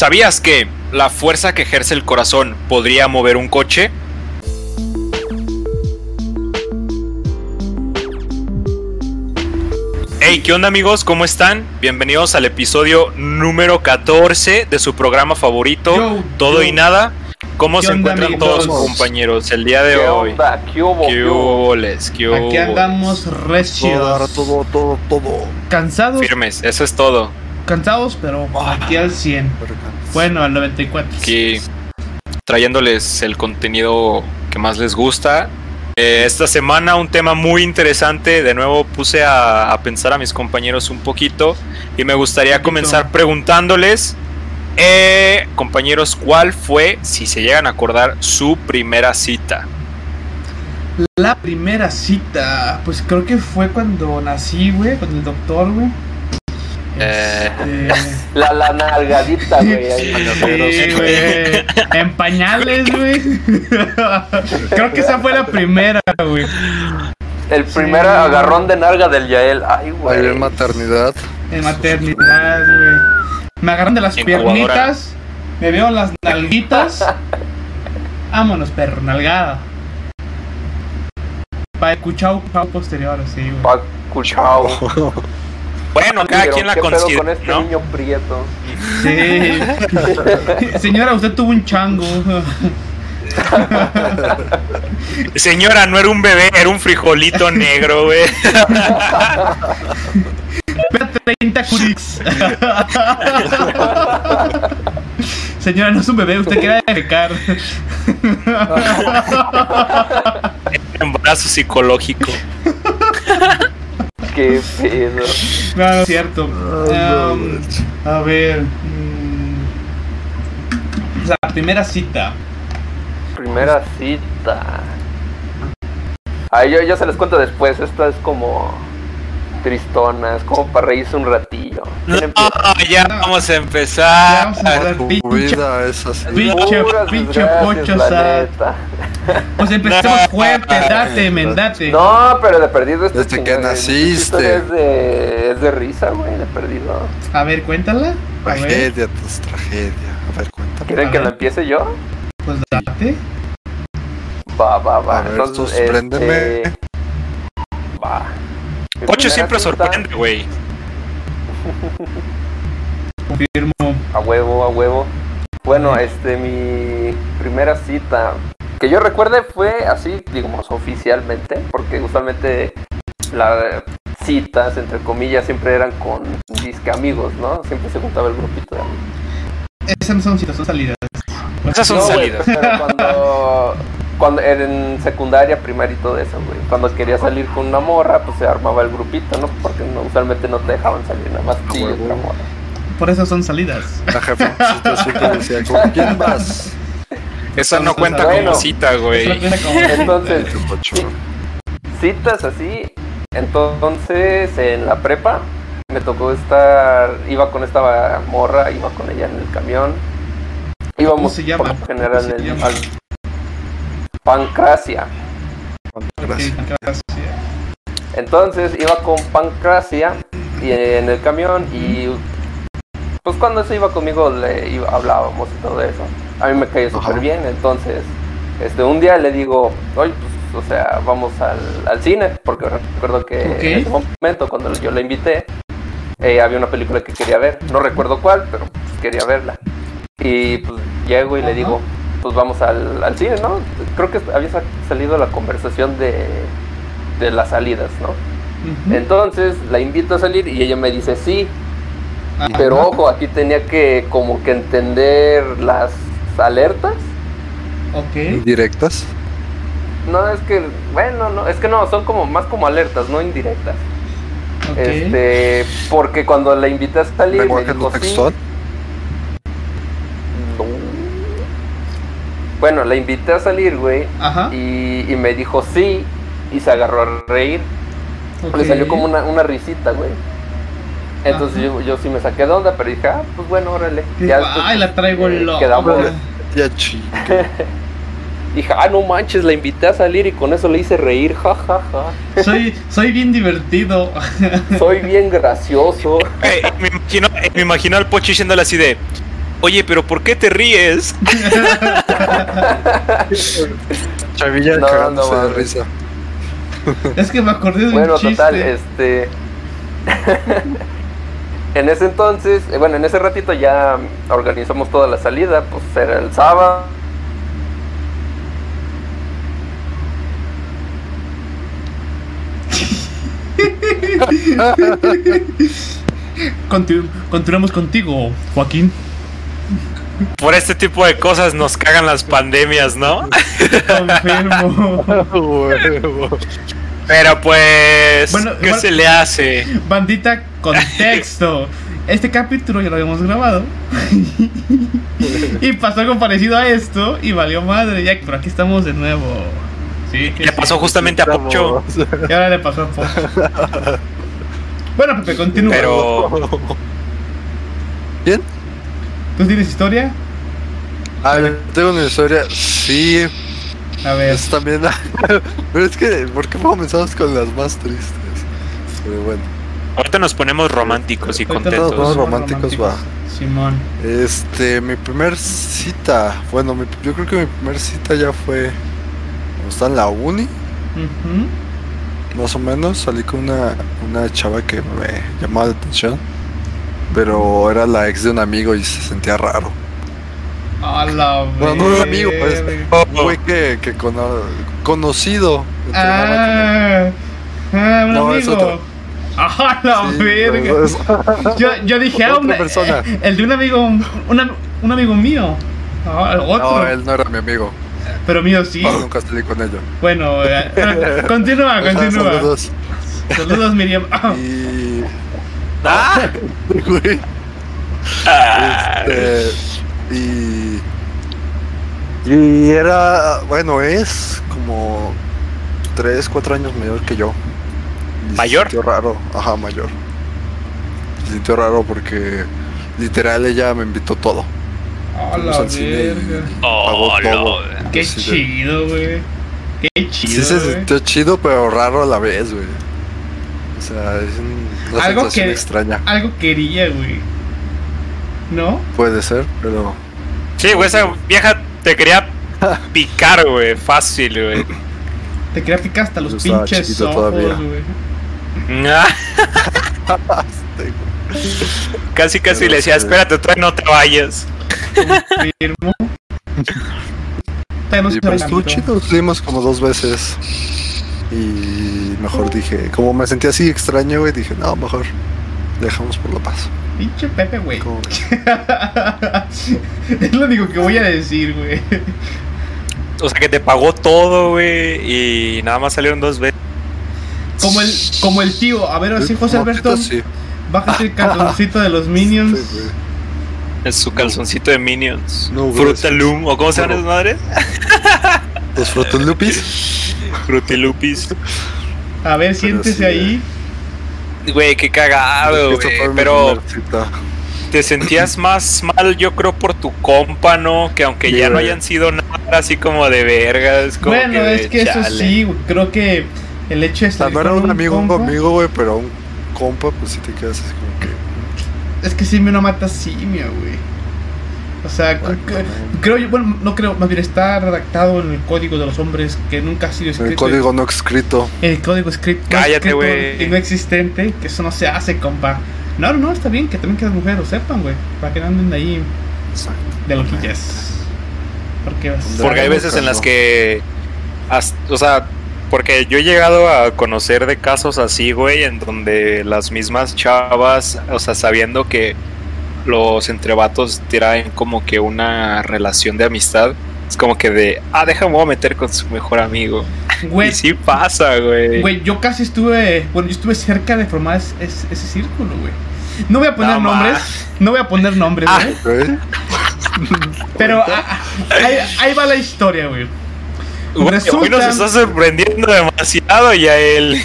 ¿Sabías que la fuerza que ejerce el corazón podría mover un coche? Hey, ¿qué onda amigos? ¿Cómo están? Bienvenidos al episodio número 14 de su programa favorito, Yo, Todo yo. y Nada. ¿Cómo ¿Qué se onda, encuentran amigos? todos compañeros el día de ¿Qué hoy? onda? ¿Qué hubo? ¿Qué ¿Qué hubo? ¿Qué Aquí huboles? andamos Todo, recios. todo, todo, todo. Cansados, Firmes, eso es todo. Cansados, pero aquí al 100. Bueno, al 94. Aquí trayéndoles el contenido que más les gusta. Eh, esta semana un tema muy interesante. De nuevo puse a, a pensar a mis compañeros un poquito y me gustaría Poquito. comenzar preguntándoles, eh, compañeros, ¿cuál fue, si se llegan a acordar, su primera cita? La primera cita, pues creo que fue cuando nací, güey, con el doctor, güey. Eh. La, la nalgadita, güey. ahí. Sí, güey. En pañales, güey. Creo que esa fue la primera, güey. El primer Sí. agarrón de nalga del Yael. Ay, Ahí en güey. maternidad. En maternidad, güey. Me agarran de las Incubadora. piernitas. Me veo las nalguitas. Vámonos, perro, nalgada. Para el cuchao, posterior, así, güey. Pa' cuchao. Bueno, cada quien la ¿qué pedo considera, con este ¿no? niño prieto? Sí. Señora, usted tuvo un chango. Señora, no era un bebé, era un frijolito negro, güey. Peda 30 curix. Señora, no es un bebé, usted quiere defecar. Embarazo psicológico. Qué pedo. No, no es cierto. Um, a ver. mm, la primera cita. Primera cita. Ay, yo, yo se les cuento después. Esta es como tristona. Es como para reírse un ratillo. Ah, ya vamos a Ya empezar. vamos a hablar, Tu pinche. Pinche- pocho neta. Pues empecemos No. fuerte, date, mendate. No, pero de perdido este Desde que naciste. Es de, es de risa, güey, de perdido. A ver, cuéntala. A ver, Tragedia, pues tragedia. A ver, cuéntame. ¿Quieren A que ver. la empiece yo? pues date. Va, va, va. A ver, Entonces, este, Va. Pocho siempre sorprende, güey. Confirmo. A huevo, a huevo. Bueno, este, mi primera cita que yo recuerde fue así, digamos, oficialmente, porque usualmente las citas, entre comillas, siempre eran con disque amigos, ¿no? Siempre se juntaba el grupito de amigos. Esas no son citas, son salidas. Esas son No, salidas. pero cuando, cuando era en secundaria, primaria y todo eso, güey. Cuando quería salir con una morra, pues se armaba el grupito, ¿no? Porque no, usualmente no te dejaban salir nada más tú y huevo. otra morra. Por eso son salidas. La decía, ¿con quién vas? Esa no cuenta bueno. como cita, güey. Entonces, citas así. Entonces, en la prepa, me tocó estar, iba con esta morra, iba con ella en el camión. Íbamos se llama? por lo general ¿Cómo se en el, llama? al Pancracia. Gracias. Entonces iba con Pancracia y en el camión y pues cuando eso iba conmigo le iba- hablábamos y todo eso. A mí me cayó súper bien, entonces este un día le digo, oye, pues o sea, vamos al, al cine, porque recuerdo que en ese momento cuando yo la invité eh, había una película que quería ver, no recuerdo cuál, pero pues, quería verla. Y pues llego y le digo, pues vamos al, al cine, ¿no? Creo que había sa- salido la conversación de, de las salidas, ¿no? Entonces la invito a salir y ella me dice sí, Ajá. pero ojo, aquí tenía que como que entender las alertas. Ok. Indirectas. No, es que, bueno, no, es que no, son como más como alertas, no indirectas. Ok. Este, porque cuando la invité a salir me dijo no sí. textual. No. Bueno, la invité a salir, güey, Ajá. y, y me dijo sí y se agarró a reír. ok. Le salió como una, una risita, güey. Entonces yo, yo sí me saqué de onda, pero dije, ah, pues bueno, órale. Después, Ay, la traigo eh, loca. Quedamos. Ya chico. Dije, ah, no manches, la invité a salir y con eso le hice reír, ja, ja, ja. Soy, soy bien divertido. Soy bien gracioso. Eh, me, imagino, eh, me imagino al Pocho diciéndole así de. Oye, pero ¿por qué te ríes? Chavilla No, cagándose no de risa. Es que me acordé de un Bueno, chiste. total, este. en ese entonces, eh, bueno, en ese ratito ya organizamos toda la salida, pues era el sábado. Continu- continuamos contigo, Joaquín. Por este tipo de cosas nos cagan las pandemias, ¿no? Confirmo. Pero pues, Bueno, ¿qué se le hace? Bandita, contexto. Este capítulo ya lo habíamos grabado. y pasó algo parecido a esto y valió madre. Ya, pero aquí estamos de nuevo. Sí, Le pasó justamente a Pocho. Y ahora le pasó a Pocho. Bueno, Pepe, continúa. Pero ¿Quién? ¿Tú tienes historia? Ah, yo tengo una historia. Sí, A ver. es también. Pero es que, ¿por qué comenzamos con las más tristes? Pero bueno, ahorita nos ponemos románticos y Ahorita contentos. nos ponemos románticos, va. Simón. este, mi primer cita. Bueno, mi- yo creo que mi primer cita ya fue. Estaba en la uni, Ujú. más o menos. Salí con una, una chava que me llamaba la atención. Pero era la ex de un amigo y se sentía raro. A la Bueno, no era amigo, pues. Fue que, que cono- conocido. Ah, ah, un No, es amigo. otro. ¡Ah, la Sí, verga! pues, es- Yo, yo dije, ah, Otra un- persona. eh, el de un amigo, un, un amigo mío. Ah, otro. No, él no era mi amigo. Pero mío sí. No, nunca salí con ella. Bueno, eh, eh, continúa, continúa. saludos. Saludos, Miriam. Ah, Y. Ah, güey, ah, este, y. Y era. Bueno, es como. 3, 4 años mayor que yo. Y se ¿Mayor? sintió raro. Ajá, mayor. Se sintió raro porque. Literal, ella me invitó todo. a la cine y verga. Oh, pagó todo. Qué Así chido, güey. Qué chido. Sí se sintió chido, pero raro a la vez, güey. O sea, es un- una Algo que- extraña. Algo quería, güey. ¿No? Puede ser, pero. Sí, güey, esa vieja te quería picar, güey, fácil, güey. Te quería picar hasta los Yo pinches ojos, todavía. güey. Casi, casi Pero le decía, sí. espérate, todavía no te vayas. Confirmo. Pues como dos veces. Y mejor dije, como me sentía así extraño, güey, dije, no, mejor dejamos por la paz. Pinche Pepe, güey. Es lo único que voy a decir, güey. O sea, que te pagó todo, güey, y nada más salieron dos veces. Como el, como el tío. A ver, así, José Alberto. sí. Bájate el cartoncito de los Minions. Sí, Es su calzoncito de Minions. No, Fruta gracias. Loom, ¿o cómo se llaman esas madres? Los Frutulupis. Frutilupis. A ver, sí, siéntese ahí. Güey, qué cagado, güey. Pero te sentías más mal, yo creo, por tu compa, ¿no? Que aunque Sí, ya no hayan sido nada así como de vergas. Como Bueno, que es que eso sí, güey, creo que el hecho salir no era un amigo, un compa- amigo, güey, pero un compa, pues sí te quedas así como que. Es que simio no mata simio, güey. O sea, creo yo, bueno, no creo, más bien está redactado en el código de los hombres que nunca ha sido En escrito. el código no escrito. El código escrito. Cállate, escrito güey. Y no existente, que eso no se hace, compa. No, no, no, está bien que también que las mujeres lo sepan, güey. Para que no anden ahí de loquillas. Porque, Porque hay veces en las que. o sea, porque yo he llegado a conocer de casos así, güey, en donde las mismas chavas, o sea, sabiendo que los entrevatos traen como que una relación de amistad, es como que de, ah, déjame voy a meter con su mejor amigo. Güey, Y sí pasa, güey. Güey, yo casi estuve, bueno, yo estuve cerca de formar es- es- ese círculo, güey. No voy a poner No, nombres, ma. no voy a poner nombres, Ah. güey. Pero ah, ah, ahí, ahí va la historia, güey. Güey, resulta- hoy nos está sorprendiendo demasiado ya él.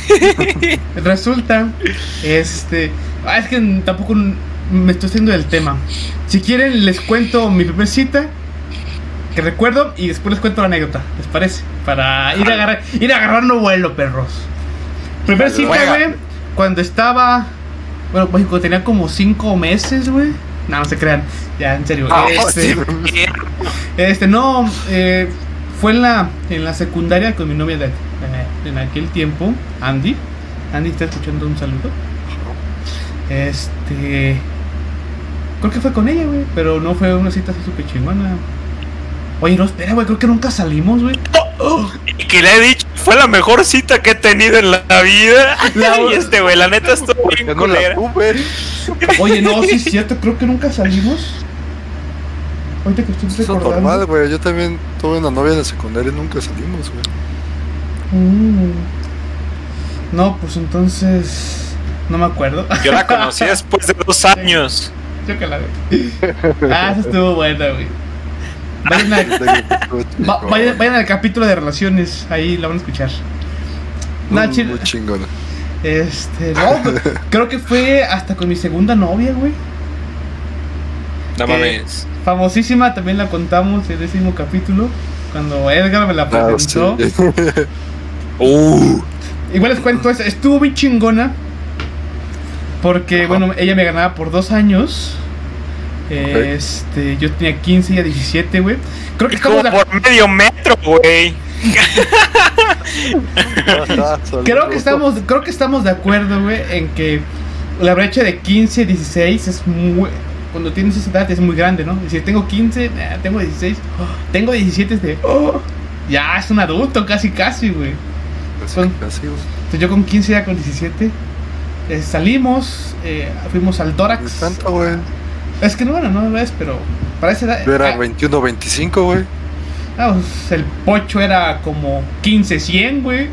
Resulta, este, ah, es que tampoco me estoy haciendo del tema. Si quieren les cuento mi primer cita que recuerdo y después les cuento la anécdota, ¿les parece? Para ir a agarrar, ir agarrando vuelo, perros. Primer cita, güey, cuando estaba, bueno, pues, tenía como cinco meses, güey. No, no se crean. Ya, en serio. Ah, este, este, no, eh, fue en la, en la secundaria con mi novia de, eh, en aquel tiempo, Andy. Andy está escuchando un saludo. Este. Creo que fue con ella, güey. Pero no fue una cita así súper chingona. Oye, no, espera, güey. Creo que nunca salimos, güey. Y que le he dicho, fue la mejor cita que he tenido en la vida. La- y este, güey, la neta estuvo ¿Por bien no? Oye, no, sí es cierto. Creo que nunca salimos. Ahorita que estoy Eso es recordando. normal, güey. Yo también tuve una novia en la secundaria y nunca salimos, güey. Mm. No, pues entonces. No me acuerdo. Yo la conocí después de dos años. Yo que la vi. Ah, eso estuvo buena, güey. Vayan, al- va- vayan- vayan al capítulo de relaciones, ahí la van a escuchar. Muy, chile- muy chingón. Este, no, pues, creo que fue hasta con mi segunda novia, güey. No mames. Famosísima, también la contamos en ese mismo capítulo. Cuando Edgar me la Ah, presentó. sí. Uh. Igual les cuento, estuvo muy chingona. Porque, Ajá. bueno, ella me ganaba por dos años. Este, yo tenía 15 y ella 17, güey. Creo que Y como estamos de, por medio metro, güey. Creo que estamos, creo que estamos de acuerdo, güey, en que la brecha de 15 y 16 es muy cuando tienes esa edad es muy grande, ¿no? Decir, tengo 15, nah, tengo 16, oh, tengo 17 es de, oh, ya es un adulto casi casi, güey. Entonces yo con 15 ya con 17 eh, salimos, eh, fuimos al Ni Dorax. tanto, güey. Es que no, bueno, no lo es, pero para esa edad. Yo era ah, 21, 25, güey. ah, pues, el pocho era como 15, 100, güey.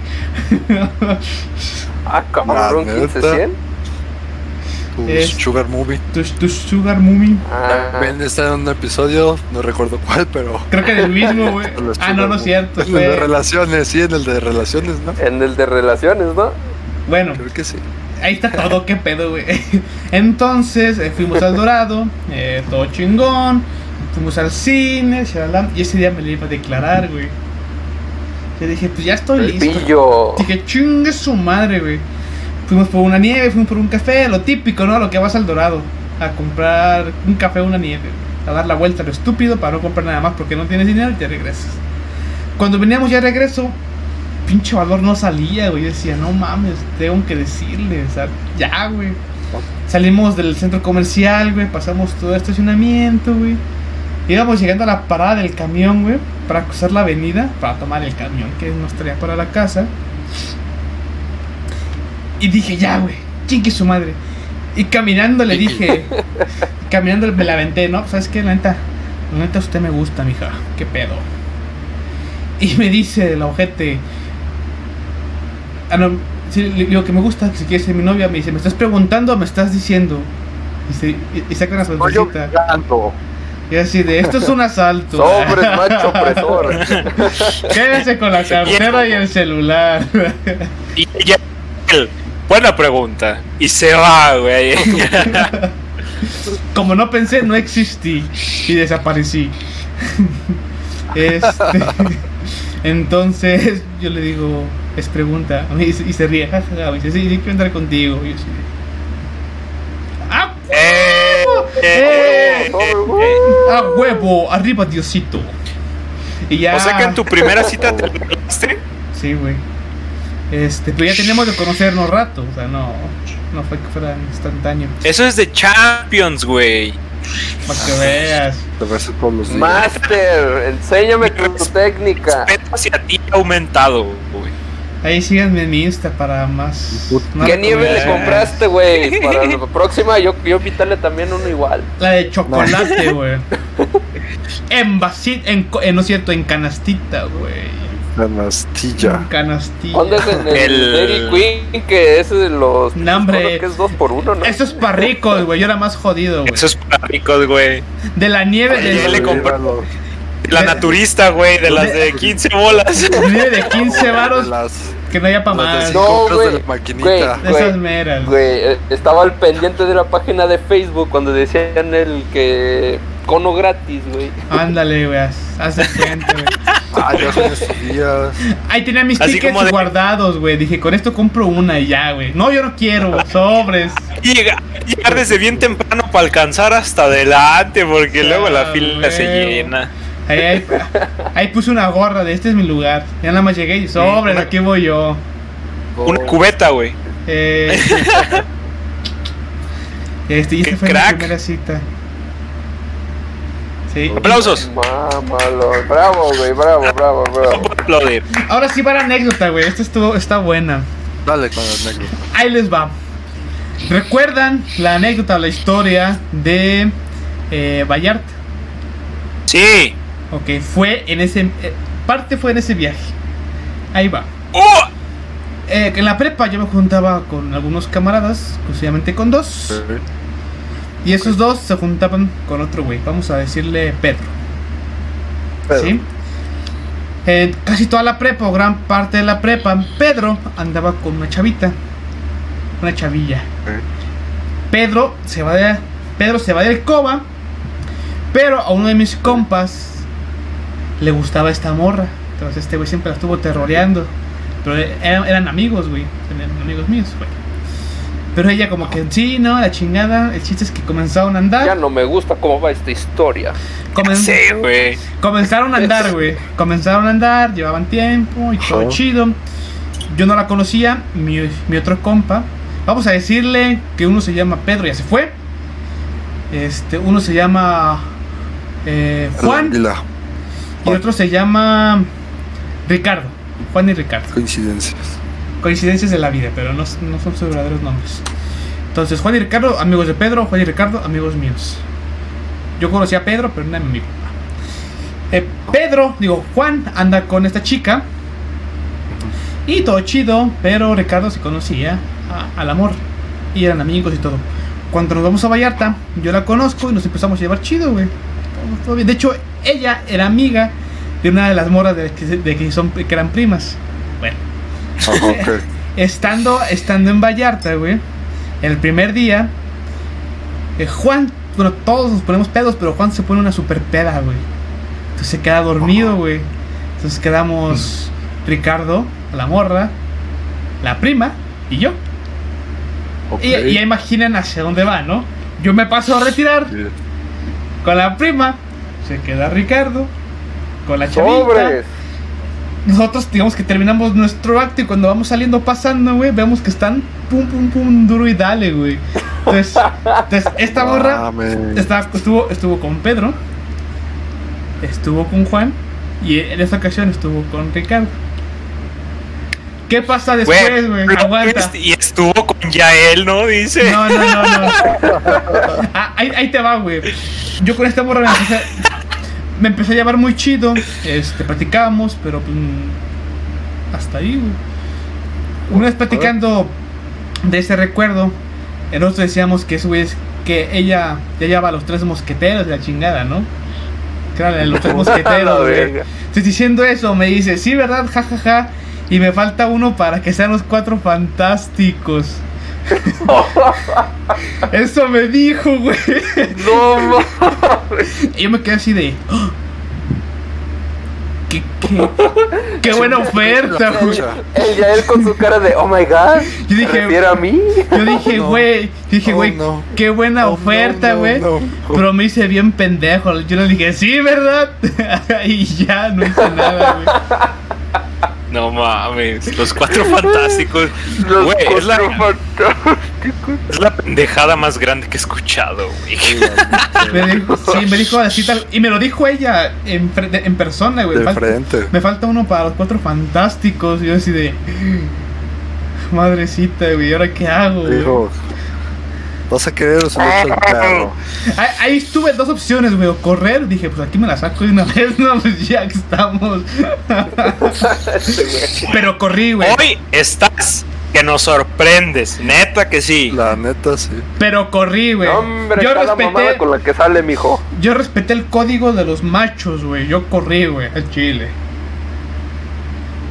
Ah, cabrón, ¿neta? 15 100. Tu Es- Sugar Movie. tu, tu Sugar Mummy. Ah, También está en un episodio, no recuerdo cuál, pero. Creo que del mismo, güey. en Ah, no, no es Movie. cierto. En el de relaciones, sí, en el de relaciones, ¿no? en el de relaciones, ¿no? Bueno, Creo que sí. ahí está todo, qué pedo, güey. Entonces, eh, fuimos al Dorado, eh, todo chingón. Fuimos al cine, shalala, y ese día me le iba a declarar, güey. Yo dije, pues ya estoy El listo. pillo. Dije, chingue su madre, güey. Fuimos por una nieve, fuimos por un café, lo típico, ¿no? Lo que vas al Dorado. A comprar un café o una nieve. A dar la vuelta a lo estúpido para no comprar nada más porque no tienes dinero y te regresas. Cuando veníamos ya de regreso, pinche valor no salía, güey. Decía, no mames, tengo que decirle, o sea, ya, güey. Salimos del centro comercial, güey, pasamos todo el estacionamiento, güey. Íbamos llegando a la parada del camión, güey, para cruzar la avenida, para tomar el camión que nos traía para la casa. Y dije, ya, güey, chingue su madre. Y caminando le dije, caminando me la aventé, ¿no? ¿Sabes qué? La neta, la neta usted me gusta, mija. ¿Qué pedo? Y me dice el ojete, ah, no, sí, le digo que me gusta, si quieres ser mi novia, me dice, ¿me estás preguntando o me estás diciendo? Y, se- y- y saca una sonrisita. Y así de, esto es un asalto. Sobres, macho opresor. Quédese con la cartera y el celular. Y ya. Buena pregunta. Y se va, güey. Como no pensé, no existí y desaparecí. Este, entonces yo le digo, es pregunta, y se, y se ríe, me dice, sí, sí, quiero entrar contigo. Y yo de, ¡Ah, Eh, eh, Eh, eh, eh. ah, huevo! ¡Arriba, Diosito! Y ya. O sea que en tu primera cita te. Sí, güey. Este, pero ya teníamos de conocernos rato, o sea, no, no fue que fuera instantáneo. Eso es de Champions, güey. Para que veas. Master, enséñame tu técnica. Respeto hacia ti ha aumentado, güey. Ahí síganme en mi Insta para más. más ¿Qué nieve le compraste, güey? Para la próxima yo, yo invitarle también uno igual. La de chocolate, güey. En vasito, en, co- eh, no es cierto, en canastita, güey. Canastilla. Canastilla. ¿Dónde es en el, El- Dairy Queen? Que es de los. No, hombre. Que es dos por uno, ¿no? Eso es para ricos, güey. Yo era más jodido, güey. Eso es para ricos, güey. De la nieve de, le compró- La naturista, güey, de las de 15 bolas. nieve de 15 varos Las, que no haya para más. No, güey. de la maquinita. De esas meras. Güey, eh, estaba al pendiente de la página de Facebook cuando decían el que cono gratis, güey. Ándale, güey. de cuenta, güey. Ah, ya son estos días. Ahí tenía mis Así tickets de- guardados, güey. Dije, con esto compro una y ya, güey. No, yo no quiero, sobres. Llega- llegar desde bien temprano para alcanzar hasta adelante, porque luego la fila se llena. Ahí, ahí, ahí puse una gorra de este es mi lugar. Ya nada más llegué y sobres, una- aquí voy yo. Una cubeta, güey. Eh, este, y esta ¡Qué fue crack! mi primera cita. Sí. Aplausos. Mámalo. Bravo, güey. Bravo, bravo, No bravo. puedo aplaudir. Ahora sí va la anécdota, güey. Esta estuvo, está buena. Dale con el negro. Ahí les va. ¿Recuerdan la anécdota, la historia de eh, Vallarta? Sí. Ok, fue en ese. eh, parte fue en ese viaje. Ahí va. ¡Oh! Eh, en la prepa yo me juntaba con algunos camaradas, exclusivamente con dos. Y esos dos se juntaban con otro güey. Vamos a decirle Pedro. Pedro. ¿Sí? En casi toda la prepa, o gran parte de la prepa, Pedro andaba con una chavita. Una chavilla. Pedro se va de. Pedro se va del coba. Pero a uno de mis compas le gustaba esta morra. Entonces este güey siempre la estuvo terroreando. Pero eran, eran amigos, güey. Eran amigos míos, güey. Pero ella como que sí, no, la chingada. El chiste es que comenzaron a andar. Ya no me gusta cómo va esta historia. Comen- Sí, güey. Comenzaron a andar, güey. Comenzaron a andar, llevaban tiempo y todo chido. Yo no la conocía, mi, mi otro compa. Vamos a decirle que uno se llama Pedro, ya se fue. Este, uno se llama eh, Juan Águila. y otro se llama Ricardo. Juan y Ricardo. Coincidencias. Coincidencias de la vida, pero no, son sus verdaderos nombres. Entonces, Juan y Ricardo, amigos de Pedro, Juan y Ricardo, amigos míos. Yo conocí a Pedro, pero no era mi amigo. Eh, Pedro, digo, Juan anda con esta chica. Y todo chido, pero Ricardo se conocía al amor. Y eran amigos y todo. Cuando nos vamos a Vallarta, yo la conozco y nos empezamos a llevar chido, güey. Todo- bien. De hecho, ella era amiga de una de las moras de de que son, que eran primas. Estando, estando en Vallarta, güey, el primer día, eh, Juan, bueno, todos nos ponemos pedos, pero Juan se pone una super peda, güey. Entonces se queda dormido, güey. Entonces quedamos Ricardo, la morra, la prima y yo. Y, ya imaginan hacia dónde va, ¿no? Yo me paso a retirar con la prima, se queda Ricardo, con la chavita. Sobres. Nosotros, digamos que terminamos nuestro acto y cuando vamos saliendo pasando, güey, vemos que están pum, pum, pum, duro y dale, güey. Entonces, entonces esta estaba- estuvo, estuvo con Pedro, estuvo con Juan y en esta ocasión estuvo con Ricardo. ¿Qué pasa después, güey? plot Aguanta. Y estuvo con Yael, ¿no? Dice. No, no, no, no. Ah, ahí, ahí te va, güey. Yo con esta morra me empecé, me empecé a llevar muy chido. Este, platicábamos, pero pues, hasta ahí, güey. Una vez platicando de ese recuerdo, nosotros decíamos que eso, güey, es que ella ya llevaba los tres mosqueteros de la chingada, ¿no? De los tres mosqueteros, güey. diciendo eso, me dice, sí, ¿verdad? Ja, ja, ja. Y me falta uno para que sean los cuatro fantásticos. Eso me dijo, güey. No mames. Y yo me quedé así de. "Ah". ¿Qué, qué, qué buena oferta, güey. Ella, él con su cara de, oh my god. Yo dije- ¿Se refiere a mí? Yo dije, no. güey, dije, Oh, güey, no. qué buena Oh, no, oferta, no, güey. no. Pero me hice bien pendejo. Yo le dije, sí, ¿verdad? y ya, no hice nada, güey. No mames. Los cuatro fantásticos. Los Güey, es la, cuatro fantásticos. es la pendejada más grande que he escuchado, güey. Me dijo, sí, me dijo así tal. Y me lo dijo ella en, fre- de- en persona, güey. Me falta uno para los cuatro fantásticos. Y yo así de. Madrecita, güey, ¿ahora qué hago? güey? Dijo, vas a querer subirte al carro. Ahí, ahí estuve dos opciones, güey. O correr, dije, pues aquí me la saco de una vez, no, pues ya que estamos. Pero corrí, güey. Hoy estás que nos sorprendes. Neta que sí. La neta, sí. Pero corrí, güey. Hombre, Yo está la mamada respeté, con la que sale, mijo. yo respeté el código de los machos, güey. Yo corrí, güey, al chile.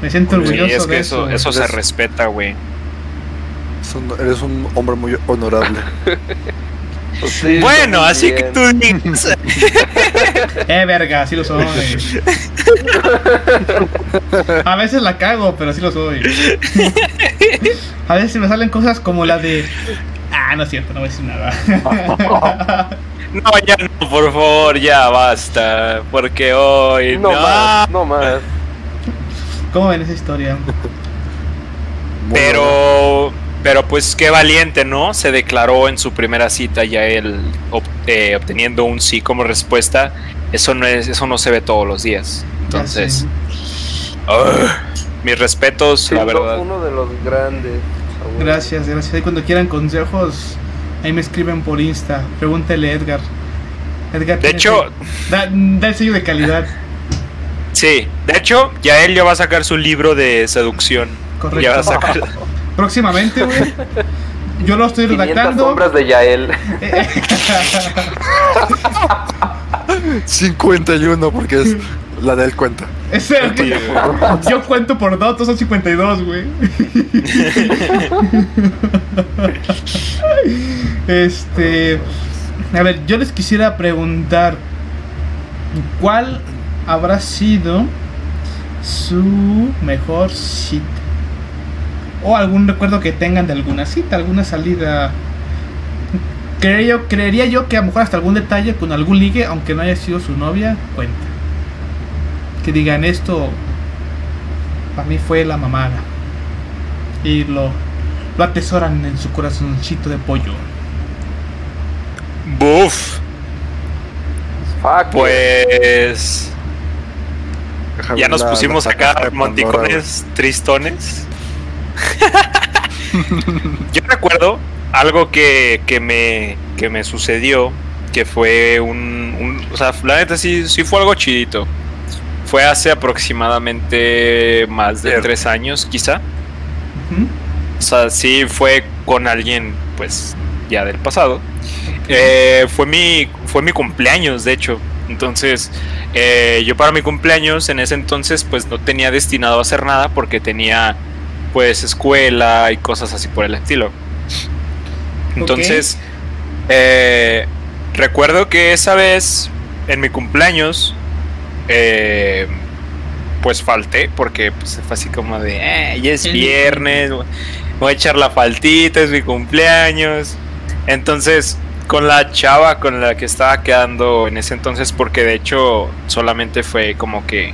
Me siento Sí, orgulloso es que de eso, eso. güey. eso se respeta, güey. Eres un hombre muy honorable. Sí, Bueno, así que tú. Eh, verga, sí lo soy. A veces la cago, pero sí lo soy. A veces me salen cosas como la de. Ah, no es cierto, no voy a decir nada. No, ya no, por favor, ya basta. Porque hoy. No más, no más. ¿Cómo ven esa historia? Pero, pero pues qué valiente, ¿no? Se declaró en su primera cita ya él ob- eh, obteniendo un sí como respuesta. Eso no es, eso no se ve todos los días. Entonces, mis respetos, Sí, la verdad. uno de los grandes. Gracias, gracias. Y cuando quieran consejos, ahí me escriben por Insta. Pregúntele a Edgar. Edgar De hecho- da, da el sello de calidad. Sí, de hecho, ya él ya va a sacar su libro de seducción. Correcto. Ya va a sacar. Próximamente, güey. Yo lo estoy 500 redactando. sombras de Yael. 51 porque es la del cuenta. Ese, yo cuento por datos, son 52, güey. Este. A ver, yo les quisiera preguntar: ¿Cuál habrá sido su mejor cita? O algún recuerdo que tengan de alguna cita, alguna salida. Creería yo, creería yo que a lo mejor hasta algún detalle con algún ligue, aunque no haya sido su novia, cuenta que digan esto para mí fue la mamada y lo lo atesoran en su corazoncito de pollo Buf. Fuck. Pues. Ya nos pusimos acá monticones tristones. Yo recuerdo algo que, que me, que me sucedió, que fue un, un- O sea, la neta sí, sí fue algo chidito. Fue hace aproximadamente más de tres años, quizá. O sea, sí fue con alguien, pues, ya del pasado. Eh, fue mi fue mi cumpleaños, de hecho. Entonces, eh, yo para mi cumpleaños en ese entonces, pues no tenía destinado a hacer nada porque tenía, pues, escuela y cosas así por el estilo. Entonces, eh, recuerdo que esa vez, en mi cumpleaños, eh, pues falté porque pues, fue así como de, eh, ya es viernes, voy a echar la faltita, es mi cumpleaños. Entonces, con la chava con la que estaba quedando en ese entonces, porque de hecho solamente fue como que,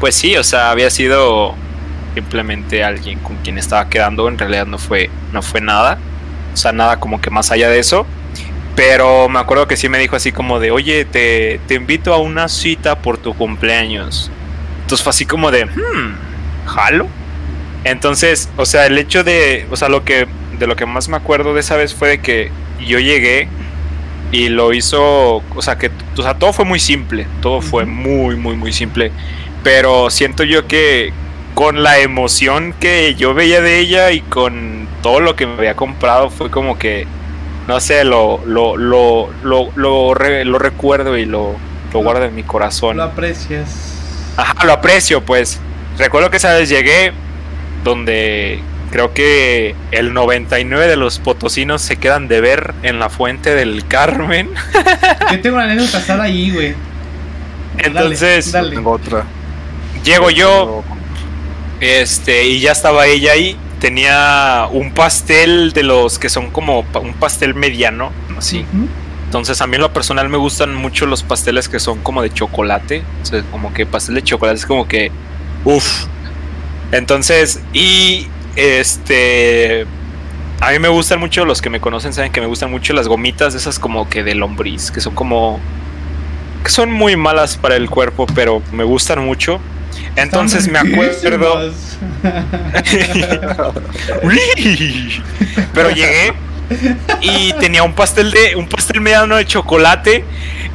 pues sí, o sea, había sido simplemente alguien con quien estaba quedando, en realidad no fue, no fue nada, o sea, nada como que más allá de eso. Pero me acuerdo que sí me dijo así como de, oye, te, te invito a una cita por tu cumpleaños. Entonces fue así como de, hmm, ¿jalo? Entonces, o sea, el hecho de, o sea, lo que, de lo que más me acuerdo de esa vez fue de que yo llegué y lo hizo, o sea, que, o sea, todo fue muy simple, todo fue muy, muy, muy simple. Pero siento yo que con la emoción que yo veía de ella y con todo lo que me había comprado fue como que, no sé, lo, lo, lo, lo, lo, re- lo recuerdo y lo, lo guardo en mi corazón. lo aprecias Ajá, lo aprecio, pues. Recuerdo que esa vez llegué donde creo que el 99 de los potosinos se quedan de ver en la fuente del Carmen. yo tengo una anécdota ahí güey Dale, Entonces, dale. Tengo otra. llego yo, este, y ya estaba ella ahí. Tenía un pastel de los que son como un pastel mediano, así. Entonces a mí en lo personal me gustan mucho los pasteles que son como de chocolate. O sea, como que pastel de chocolate es como que... Uff. Entonces, y este... A mí me gustan mucho, los que me conocen saben que me gustan mucho las gomitas, esas como que de lombriz, que son como... que son muy malas para el cuerpo, pero me gustan mucho. Entonces me acuerdo... Pero llegué y tenía un pastel de un pastel mediano de chocolate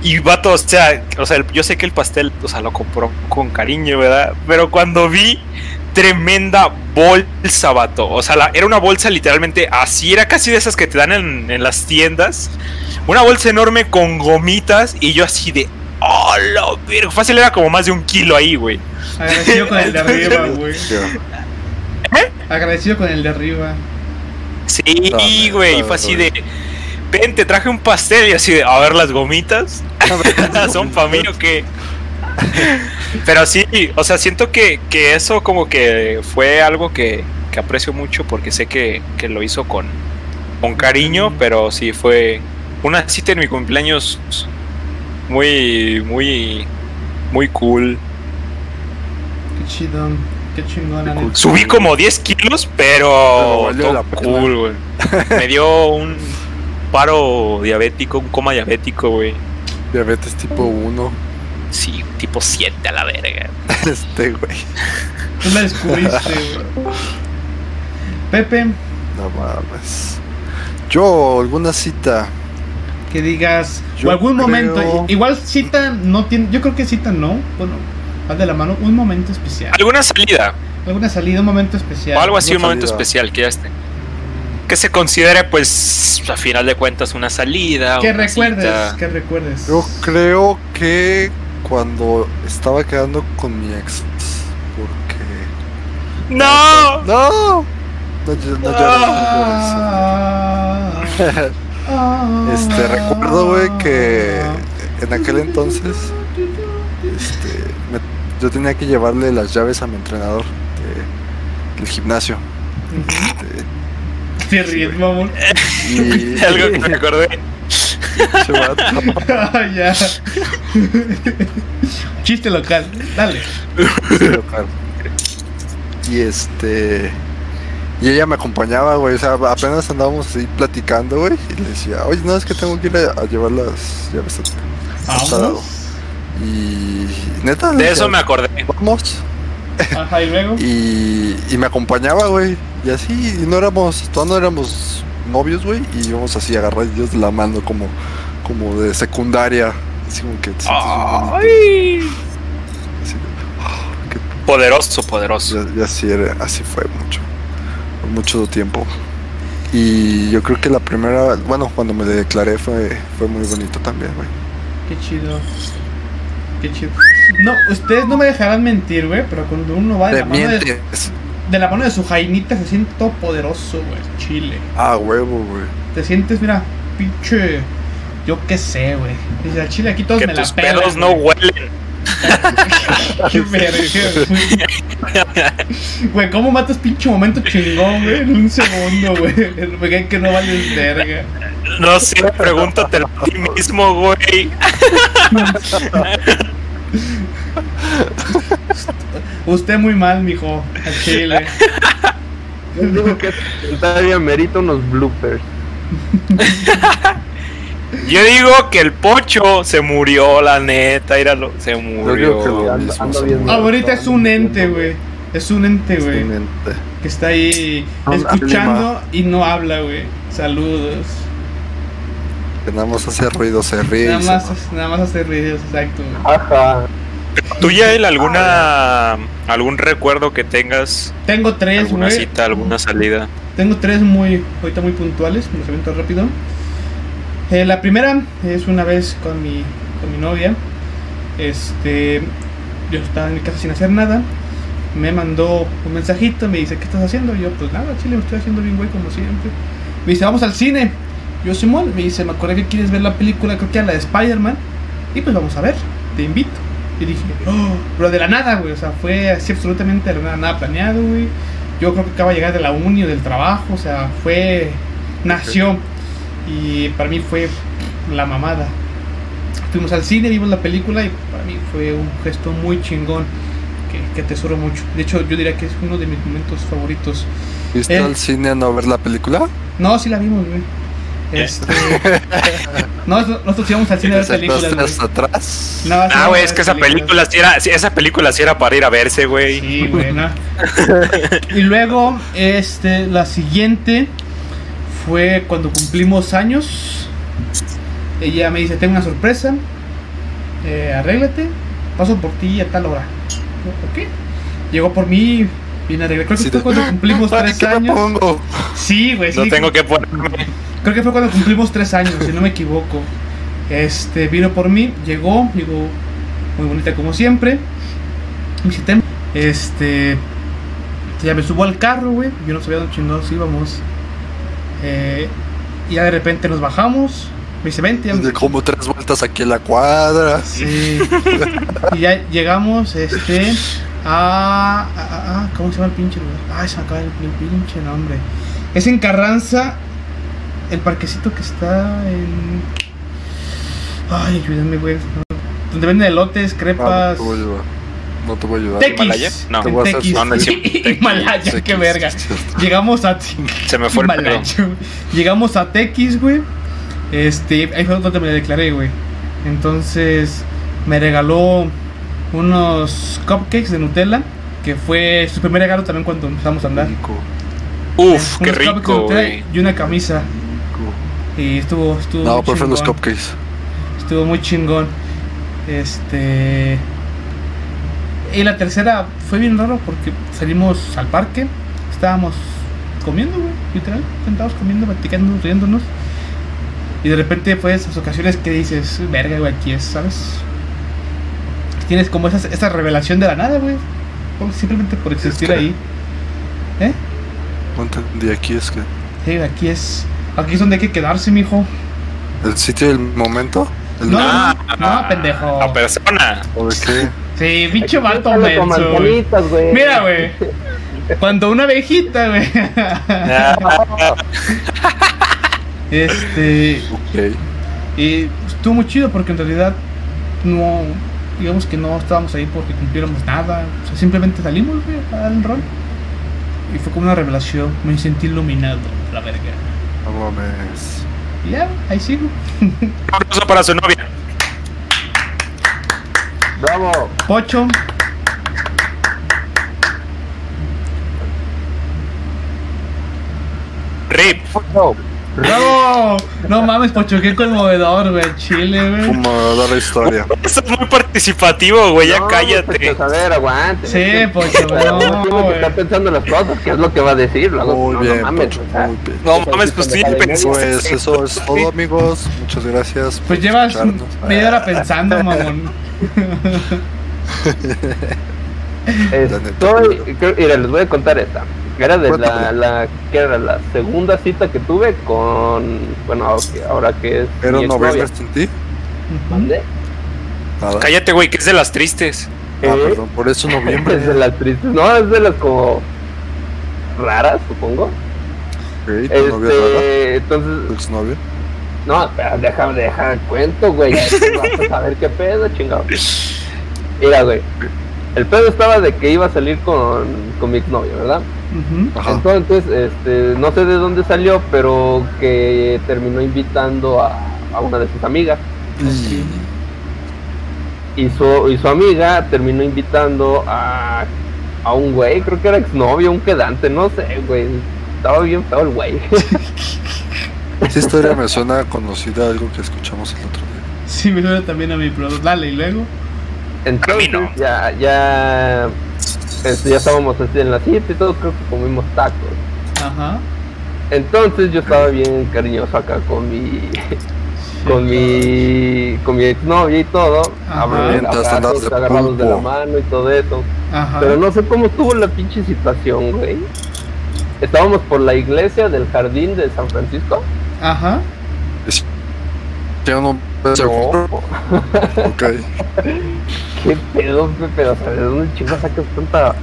y vato, o sea, o sea, yo sé que el pastel, o sea, lo compró con cariño, ¿verdad? Pero cuando vi tremenda bolsa, vato, o sea, la- era una bolsa literalmente así, era casi de esas que te dan en, en las tiendas, una bolsa enorme con gomitas y yo así de, oh, lo virgo, fácil era como más de un kilo ahí, güey. agradecido con el de arriba güey Ya. agradecido con el de arriba Sí, güey, dame, fue así de. ten, te traje un pastel y así de, a ver las gomitas. ¿Son para mí o qué? Pero sí, o sea, siento que, que eso como que fue algo que, que aprecio mucho porque sé que, que lo hizo con, con cariño, pero sí fue una cita en mi cumpleaños muy, muy, muy cool. Qué chido. Qué chingón, Cool. Subí como 10 kilos, pero la pena. cool, güey. Me dio un paro diabético, un coma diabético, güey. Diabetes tipo 1. Sí, tipo 7 a la verga. Este, güey. Tú la descubriste, güey. Pepe, No mames. Yo, alguna cita. Que digas, Yo o algún creo- momento, igual cita no tiene, yo creo que cita no, bueno, va de la mano, un momento especial, ¿Alguna salida? alguna salida, un momento especial. O algo así, un momento salida. especial que ya esté. Que se considere, pues, a final de cuentas, una salida. Que recuerdes, cita. que recuerdes. Yo creo que cuando estaba quedando con mi ex. Porque. ¡No! ¡No! No, ll- no llores, Ah, no llores. ah, Este, recuerdo, güey, que en aquel entonces. Este, me- yo tenía que llevarle las llaves a mi entrenador de- del gimnasio. Este, Te ríes, mamón. y. Algo que me acordé. Ah, ya. Chiste local, dale. Sí, local. Y este. Y ella me acompañaba, güey. O sea, apenas andábamos así platicando, güey. Y le decía, oye, no, es que tengo que ir a, a llevar las llaves a, a tal lado". Vamos. Y neta. De decía, eso me acordé. Vamos. Ajá, y luego. Y, y me acompañaba, güey. Y así, y no éramos, todavía no éramos novios, güey. Y íbamos así agarrados de la mano como, como de secundaria. Así como que te. Ay. Así, ah, qué Poderoso, poderoso. Ya, ya así, era, así fue mucho, mucho tiempo. Y yo creo que la primera, bueno, cuando me declaré fue, fue muy bonito también, güey. Qué chido. Qué chido. No, ustedes no me dejarán mentir, güey, pero cuando uno va de la, mano de, la mano de su jainita se siente todo poderoso, güey. Chile. Ah, huevo, güey. Te sientes, mira, pinche. Yo qué sé, güey. Dice al chile aquí todos Que me tus la pelan. pedos no güey. huelen. Qué verga, güey. Güey, ¿cómo matas pinche momento chingón, güey? En un segundo, güey. Cae que no vales verga. No sé, pregúntatelo a ti mismo, güey. Usted muy mal, mijo. Al chile. Yo digo que todavía merita unos bloopers. Yo digo que el pocho se murió, la neta, íralo, se Yo murió. Ando- ando bien. Ahorita es un ente, güey. Es un ente, güey. Que está ahí Anda, escuchando y no habla, güey. Saludos. Que nada más hace ruido, se ríe. Nada se más, nada más hace ruidos, exacto. güey. Ajá. ¿Tú, Yael, alguna, algún recuerdo que tengas? Tengo tres, ¿Alguna güey. cita, alguna salida? Tengo tres muy, ahorita muy puntuales, me los rápido. Eh, la primera es una vez con mi, con mi novia. Este, yo estaba en mi casa sin hacer nada. Me mandó un mensajito, me dice, ¿qué estás haciendo? Y yo, pues nada, chile, me estoy haciendo bien güey como siempre. Me dice, vamos al cine. Yo, Simón, me dice, me acordé que quieres ver la película, creo que era la de Spider-Man. Y pues vamos a ver, te invito. Y dije, oh, pero de la nada, güey, o sea, fue así absolutamente de la nada, nada planeado, güey. Yo creo que acaba de llegar de la uni o del trabajo, o sea, fue, nació. Y para mí fue la mamada. Fuimos al cine, vimos la película y para mí fue un gesto muy chingón que, que atesoro mucho. De hecho, yo diría que es uno de mis momentos favoritos. ¿Fuiste Eh. al cine a no ver la película? No, sí la vimos, güey. Este, no, nosotros íbamos al cine a ver ¿Te películas, hasta atrás? No, Ah, güey, es que esa película sí era, sí, esa película sí era para ir a verse, güey. Sí, güey, ¿no? y luego, este, la siguiente fue cuando cumplimos años. Ella me dice, tengo una sorpresa. Eh, arréglate. Paso por ti a tal hora. ¿Ok? Llegó por mí. Vine arreglado. Creo que fue cuando cumplimos "Ay, tres ¿qué me años. pongo? Sí, güey, sí. No tengo que ponerme. Creo que fue cuando cumplimos tres años, si no me equivoco. Este, vino por mí, llegó, llegó muy bonita como siempre. Visité, este, ya me subo al carro, güey. Yo no sabía dónde chingados íbamos. Eh, Y ya de repente nos bajamos. Me dice, vente. De como tres vueltas aquí en la cuadra. Sí. y ya llegamos, este, a, a- ¿Cómo se llama el pinche lugar? Ay, se me acaba el, el pinche nombre. Es en Carranza, el parquecito que está en. Ay, ayúdame, güey. Donde venden elotes, crepas. No te voy a ayudar. Tequis. ¿Himalaya? No. Te voy a hacer. No, no es. Himalaya, Tequis, qué verga. Llegamos a. Se me fue el Himalaya, güey. Llegamos a Tequis, güey. Este, ahí fue donde me declaré, güey. Entonces, me regaló unos cupcakes de Nutella. Que fue su primer regalo también cuando empezamos a andar. Rico, Uf, qué rico. Y una camisa. rico. Y estuvo, estuvo No, prefiero los cupcakes. Estuvo muy chingón. Este. Y la tercera fue bien raro porque salimos al parque. Estábamos comiendo, güey, literal. Sentados comiendo, platicando, riéndonos. Y de repente fue esas ocasiones que dices, verga, güey, aquí es, ¿sabes? Tienes como esa, esa revelación de la nada, güey. por- Simplemente por existir que- ahí. ¿Eh? Entendí. Aquí es que. Sí, aquí es. Aquí es donde hay que quedarse, mijo. ¿El sitio del momento? ¿El No, no, pendejo. La persona. ¿O de qué? Sí, pinche Aquí vato menso, güey. Mira, güey. Cuando una abejita, güey. Este. Ok. Y estuvo muy chido porque en realidad no. Digamos que no estábamos ahí porque cumpliéramos nada. O sea, simplemente salimos, güey, a dar el rol. Y fue como una revelación. Me sentí iluminado, la verga. No mames. Ya, ahí sigo. Un aplauso para su novia. Bravo. Pocho. Rip. No. No mames, Pocho, qué conmovedor, güey. Chile, güey. Como la historia. Estás muy participativo, güey. Ya No, cállate. pues, a ver, aguante. Sí, Pocho, no, güey. estar pensando en las cosas, qué es lo que va a decir. Luego, Muy no, bien, no mames, Pocho, muy bien. No mames, pues tú ya pensaste. Pues eso es todo, amigos. Muchas gracias. Pues llevas media hora pensando, mamón. Estoy, creo- mira, les voy a contar esta. Era de la, la, que era la segunda cita que tuve con, bueno, ahora que- ahora que es ¿Era exnovia. sin ti? ¿Mande? Nada. Cállate, güey, que es de las tristes. Ah, ¿Eh? perdón, por eso noviembre. Es de las tristes, no, es de las como raras, supongo. Ok, ¿Tu novia rara? Este, entonces, ¿Tu exnovia? no, espera, déjame, déjame, cuento, güey. vas a saber qué pedo, chingado. Mira, güey, el pedo estaba de que iba a salir con, con mi exnovia, ¿verdad? Ajá. Entonces, este, no sé de dónde salió, pero que terminó invitando a, a una de sus amigas. Y su, y su amiga terminó invitando a, a un güey, creo que era exnovio, un quedante, no sé, güey. Estaba bien feo el güey. Esa historia me suena conocida, algo que escuchamos el otro día. Sí, me suena también a mi pro. Dale, y luego. Entonces, no. ya, ya, este, ya estábamos así en la cita y todo, creo que comimos tacos. Ajá. Entonces yo estaba bien cariñoso acá con mi con mi con mi exnovia y todo, abrazos, agarrados de la mano y todo eso. Ajá. Pero no sé cómo estuvo la pinche situación, güey. Estábamos por la iglesia del jardín de San Francisco. Ajá. Tiene un No, Ok. qué pedo, Pepe, o sea, ¿de dónde chicos sacas tanta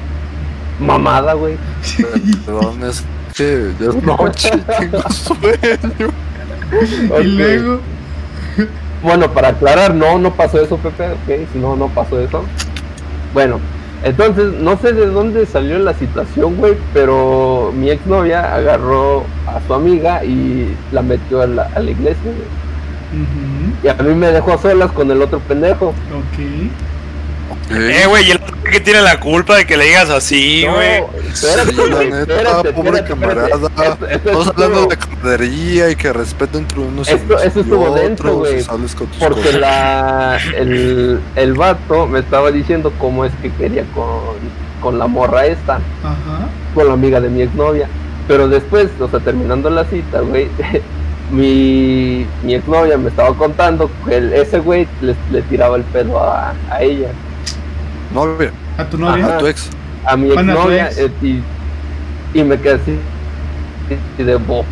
mamada, güey? Perdón, es que ya es noche tengo sueño. Ok. Y luego. Bueno, para aclarar, no, no pasó eso, Pepe, ok, si no, no pasó eso. Bueno, entonces, no sé de dónde salió la situación, güey, pero mi exnovia agarró a su amiga y la metió a la, a la iglesia, güey. Y a mí me dejó a solas con el otro pendejo. Ok. Eh, güey, y el otro que tiene la culpa de que le digas así, No, güey. espérate, Sí, la neta, espérate, pobre espérate, camarada. Estamos hablando de camaradería y que respeto entre unos y Esto- eso estuvo otros, dentro, güey, y sales con tus Porque cosas. la, el, el vato me estaba diciendo cómo es que quería con, con la morra esta. Ajá. con la amiga de mi exnovia. Pero después, o sea, terminando la cita, güey, mi, mi exnovia me estaba contando que el- ese güey le, le tiraba el pedo a, a ella, Novia, ¿A tu novia? Ajá. a tu ex. a mi exnovia, ex. eh, y, y me quedé así, y de bo.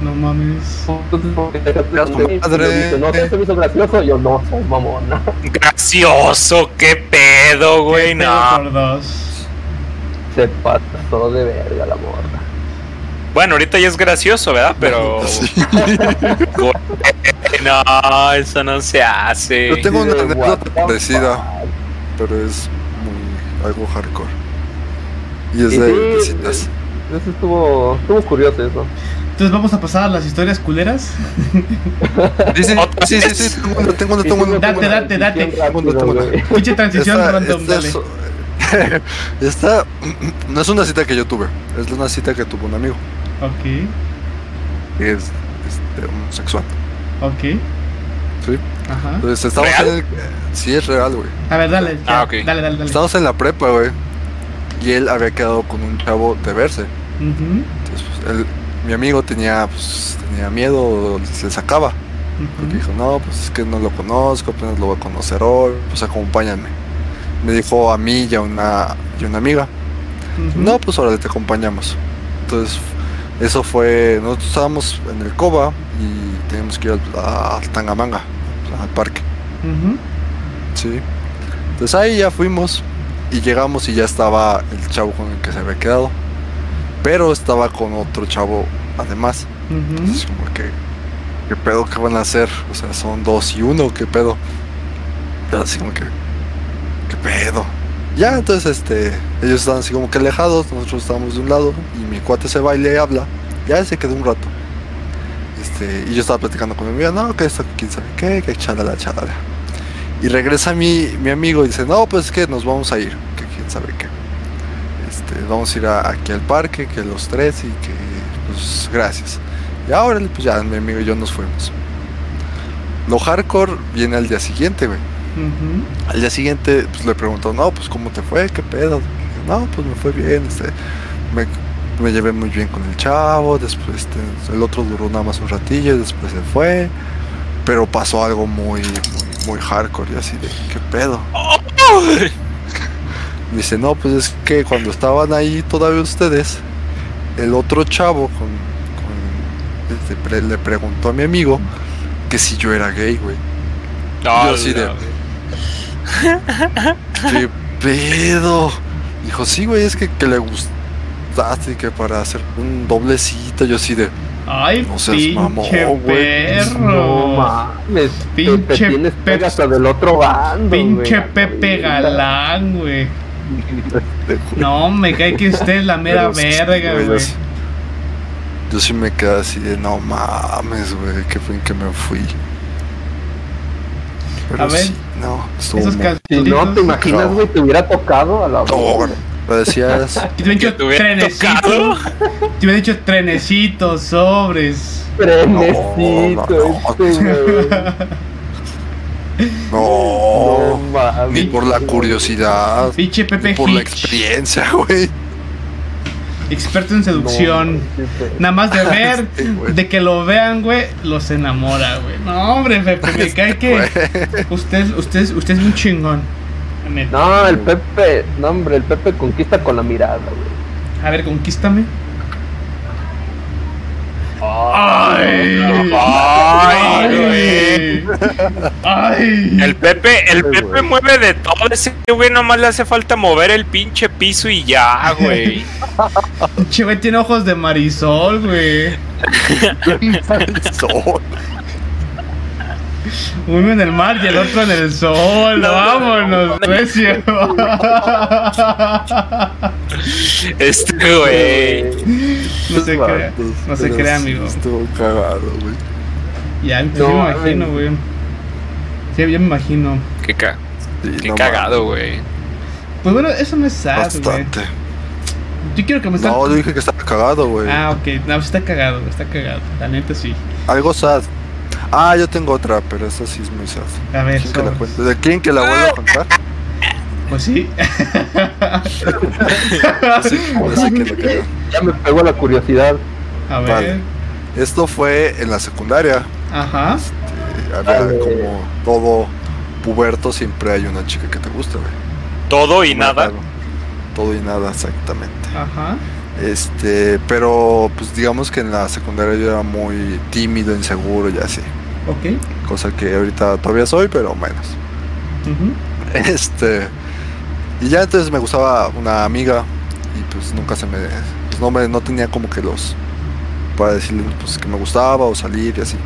No mames. Entonces, porque te Madre. dice, no, eso me hizo gracioso. Yo, no, soy mamona. Gracioso, qué pedo, güey, Qué pedo no. por dos. Se pasó de verga la morra. Bueno, ahorita ya es gracioso, ¿verdad? Pero. No, eso no se hace. Yo tengo una anécdota parecida, pero es muy algo hardcore. Y es de sí, visitas. Eso estuvo, estuvo curioso eso. Entonces vamos a pasar a las historias culeras. Sí, sí, ¿Otra sí, sí, tengo una, tengo una, tengo una. Date, date, date. Pinche transición Esta- random, esta dale. es- esta no es una cita que yo tuve, es una cita que tuvo un amigo, Ok, es este, homosexual. ok. ¿sí? Ajá. Entonces estamos ¿Real? en el. Sí, es real, güey. A ver, dale. ya, Ah, ok. Dale, dale, dale. Estamos en la prepa, güey. Y él había quedado con un chavo de verse. Entonces, pues, él- mi amigo tenía, pues, tenía miedo, se sacaba. Porque dijo, no, pues es que no lo conozco, apenas lo voy a conocer hoy, pues acompáñame. Me dijo a mí y a una, y a una amiga, no, pues ahora te acompañamos. Entonces, eso fue, nosotros estábamos en el Coba y teníamos que ir al, a Tangamanga, al parque. ¿sí? Entonces ahí ya fuimos y llegamos y ya estaba el chavo con el que se había quedado, pero estaba con otro chavo además. Ujú. Entonces, como que, ¿qué pedo que van a hacer? O sea, son dos y uno, ¿qué pedo? Pero así como que, ¿qué pedo? Ya, entonces, este, ellos estaban así como que alejados, nosotros estábamos de un lado, y mi cuate se baila y habla, ya se quedó un rato. Este, y yo estaba platicando con mi amiga, no, que esto, que quién sabe qué, que chalala, chalala. Y regresa mi, mi amigo y dice, no, pues es que nos vamos a ir, que quién sabe qué. Este, vamos a ir a- aquí al parque, que los tres, y que, pues, gracias. Y ahora, pues ya mi amigo y yo nos fuimos. Lo hardcore viene al día siguiente, güey. Al día siguiente pues, le preguntó, no, pues cómo te fue, qué pedo. No, pues me fue bien, este, me, me llevé muy bien con el chavo, después este, el otro duró nada más un ratillo y después se fue. Pero pasó algo muy, muy, muy hardcore y así de, ¿qué pedo? Me dice, no, pues es que cuando estaban ahí todavía ustedes, el otro chavo con, con- este, pre- le preguntó a mi amigo que si yo era gay, güey. No, Yo así de- no. ¿Qué pedo? Dijo, sí, güey, es que, que le gustaste y que para hacer un doblecito, yo así de, Ay, No seas pinche mamón, güey. No perro. mames. Pinche Pepe- pega hasta del otro bando. Pinche güey. Pepe Galán, güey. "Te juro". No, me cae que usted es la mera Pero verga, güey, güey. Yo, sí- yo sí me quedé así de, no mames, güey, que fue en que me fui. Pero A ver, sí, no, estuvo Esos Si no, te imaginas, No. güey, te hubiera tocado a la No, boca. lo decías, Te hubiera dicho Que te hubiera dicho trenecito, sobres. Trenecito, No, no, este, no, No mames. ni por la curiosidad, Pinche Pepe ni por la Hitch, experiencia, güey. Experto en seducción. No, Nada más de ver, Sí, de que lo vean, güey, los enamora, güey. No, hombre, Pepe, me cae que usted, usted, usted es un chingón. No, el Pepe, no hombre, el Pepe conquista con la mirada, güey. A ver, conquístame. Ay. Ay. El Pepe, el Ay, Pepe mueve de todo. Ese güey nomás le hace falta mover el pinche piso y ya, güey. Che, güey, tiene ojos de marisol, güey. Uno en el mar y el otro en el sol. Vámonos, recio. Este güey. No se crea, no se crea, amigo. Estuvo cagado, güey. Ya, No, me imagino, güey. Sí, ya me imagino. Qué, ca- Sí, qué no cagado, güey. Pues bueno, eso no es sad, güey. Bastante. Yo quiero que me No, yo dije que estaba cagado, güey. Ah, ok. No, sí está cagado, está cagado. La neta sí. Algo sad. Ah, yo tengo otra, pero esta sí es muy sad. A ver, ¿Quién que la sobres. cuente? ¿De quién que la vuelva a contar? Pues sí. Ya me pegó la curiosidad. A ver. Vale. Esto fue en la secundaria. Ajá. Eh, había como todo puberto, siempre hay una chica que te gusta, güey. Todo y nada. Todo y nada, exactamente. Ajá. Este, pero pues digamos que en la secundaria yo era muy tímido, inseguro y así. Ok. Cosa que ahorita todavía soy, pero menos. Este. Y ya entonces me gustaba una amiga. Y pues nunca se me. Pues no me no tenía como que los. Para decirle pues que me gustaba o salir y así.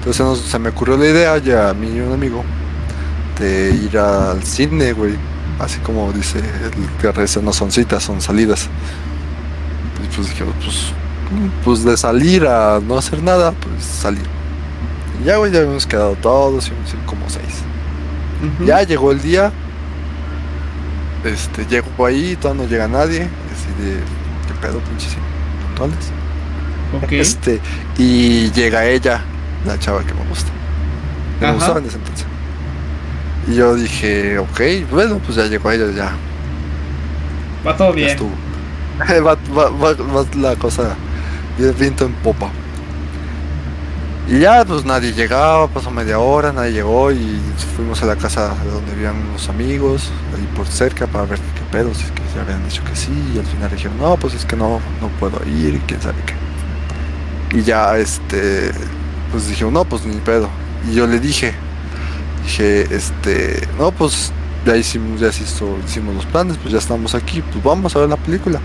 Entonces nos- se me ocurrió la idea ya a mí y un amigo. De ir al cine, güey. Así como dice el que reza, no son citas, son salidas. Y pues dijimos, pues. Pues de salir a no hacer nada, pues salir. Y ya, güey, ya habíamos quedado todos, íbamos como seis. Ya llegó el día. Este, llego ahí, todavía no llega nadie. Así de, ¿qué pedo, pinches puntuales? Ok. Este, y llega ella, la chava que me gusta. Que me gustaba en ese entonces. Y yo dije, ok, bueno, pues ya llegó ella, ya, Va todo ya bien. va, va- va- va la cosa de viento en popa. Y ya, pues nadie llegaba, pasó media hora, nadie llegó y fuimos a la casa de donde vivían unos amigos, ahí por cerca, para ver qué pedo, si es que se habían dicho que sí, y al final dijeron, no, pues es que no, no puedo ir, y quién sabe qué. Y ya, este, pues dijeron, no, pues ni pedo. Y yo le dije, dije, este, no, pues ya hicimos, ya hizo- hicimos los planes, pues ya estamos aquí, pues vamos a ver la película.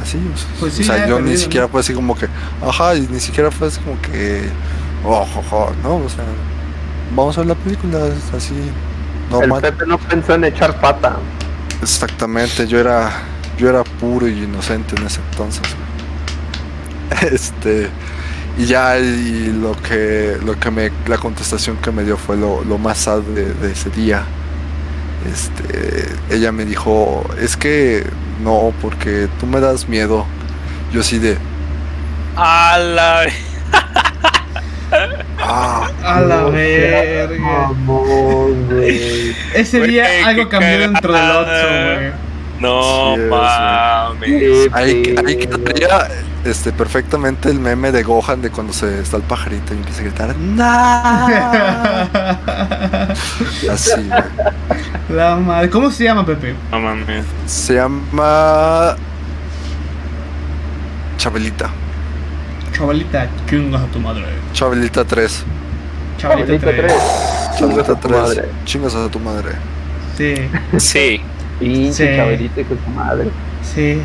Así, o sea, Pues sí, o sea, yo perdido, ni ¿no? siquiera fue así como que, ajá, y ni siquiera fue así como que, oh, jo, jo, no, o sea, vamos a ver la película, así, El normal. Pepe no pensó en echar pata. Exactamente, yo era, yo era puro y inocente en ese entonces. Este, y ya y lo que, lo que me, la contestación que me dio fue lo, lo más sad de, de ese día. Este, ella me dijo, es que no, porque tú me das miedo. Yo así de, A la... ah, A la verga. Ese día algo cambió dentro del güey. No Sí, es, mames. ahí, ahí quedaría este, perfectamente el meme de Gohan de cuando se está el pajarito y empieza a gritar, ¡No! Así, güey. La madre. ¿Cómo se llama, Pepe? No mames. Se llama. Chabelita. Chavalita, chingas a tu madre. Chabelita 3. Chavalita Chavalita 3. tres. Chabelita Chingas a tu 3. madre. Chingas a tu madre. Sí, Sí. Pinche Sí. Chabelita y con tu madre. sí.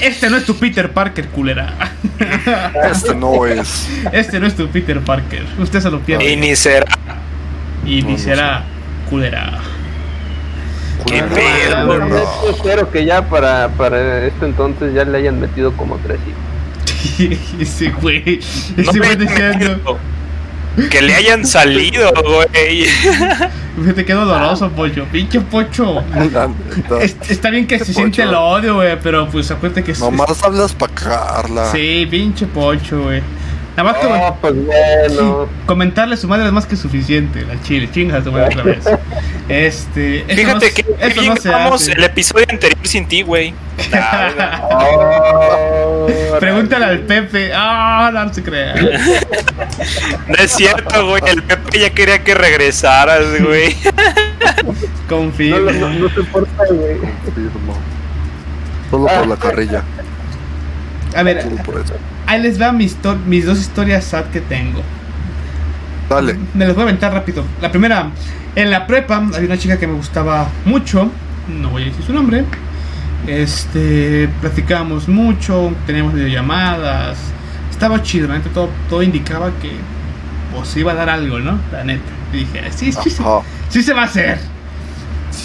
Este no es tu Peter Parker, culera. Este no es. Este no es tu Peter Parker. Usted se lo Y pierde. ni será. Y No, ni no será culera. Qué Ah, pedo, no. Yo espero que ya para, para esto entonces ya le hayan metido como tres hijos. Ese güey. No Ese güey me diciendo. Que le hayan salido, güey. Te quedó doloroso, Pocho. Pinche Pocho. Es- está bien que se Pocho. siente el odio, güey, pero pues acuérdate que es- Nomás hablas pa' cagarla. Sí, pinche Pocho, güey. Nada más que Ah, pues bueno. comentarle a su madre es más que suficiente. La chile, chinga su madre otra vez. Este. Fíjate no- que eso no se vamos hace. el episodio anterior sin ti, güey. Oh, Pregúntale al Pepe. Ah, no, no se crea. No es cierto, güey. El Pepe ya quería que regresaras, güey. Confío. No, no, no te importa, güey. Confirmo. Solo por la carrilla. A ver, Solo por eso. ahí les va mis, mis dos historias sad que tengo. Dale. Me las voy a aventar rápido. La primera, en la prepa había una chica que me gustaba mucho. No voy a decir su nombre. Este, platicábamos mucho, teníamos videollamadas. Estaba chido, neta, todo, todo indicaba que pues iba a dar algo, ¿no? La neta. Y dije, sí, sí, sí, sí se va a hacer.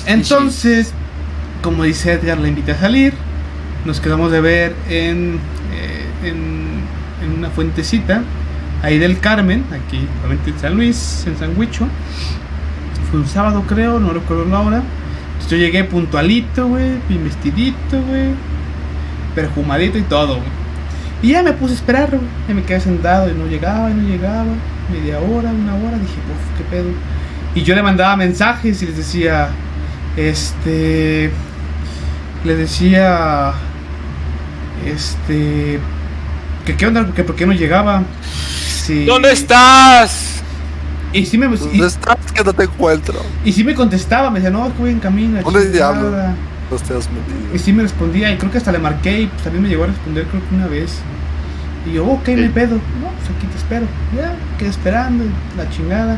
Entonces, como dice Edgar, la invité a salir. Nos quedamos de ver en, eh, en, en una fuentecita, ahí del Carmen, aquí, obviamente en San Luis, en San Huicho. Fue un sábado, creo, no recuerdo la hora. Yo llegué puntualito, güey, bien vestidito, güey, perfumadito y todo, güey. Y ya me puse a esperar, güey. Ya me quedé sentado y no llegaba, y no llegaba. Media hora, una hora. Dije, uff, qué pedo. Y yo le mandaba mensajes y les decía, este, le decía, este, que qué onda, que por qué no llegaba. Sí. ¿Dónde estás? Y sí me, y, ¿Dónde estás? Que no te encuentro. y sí me contestaba, me decía, no, es que voy en camino. ¿Dónde chingada". diablo? no te has Y sí me respondía y creo que hasta le marqué y pues también me llegó a responder creo que una vez. Y yo, ok, me pedo. No, pues aquí te espero. Ya, quedé esperando, y la chingada.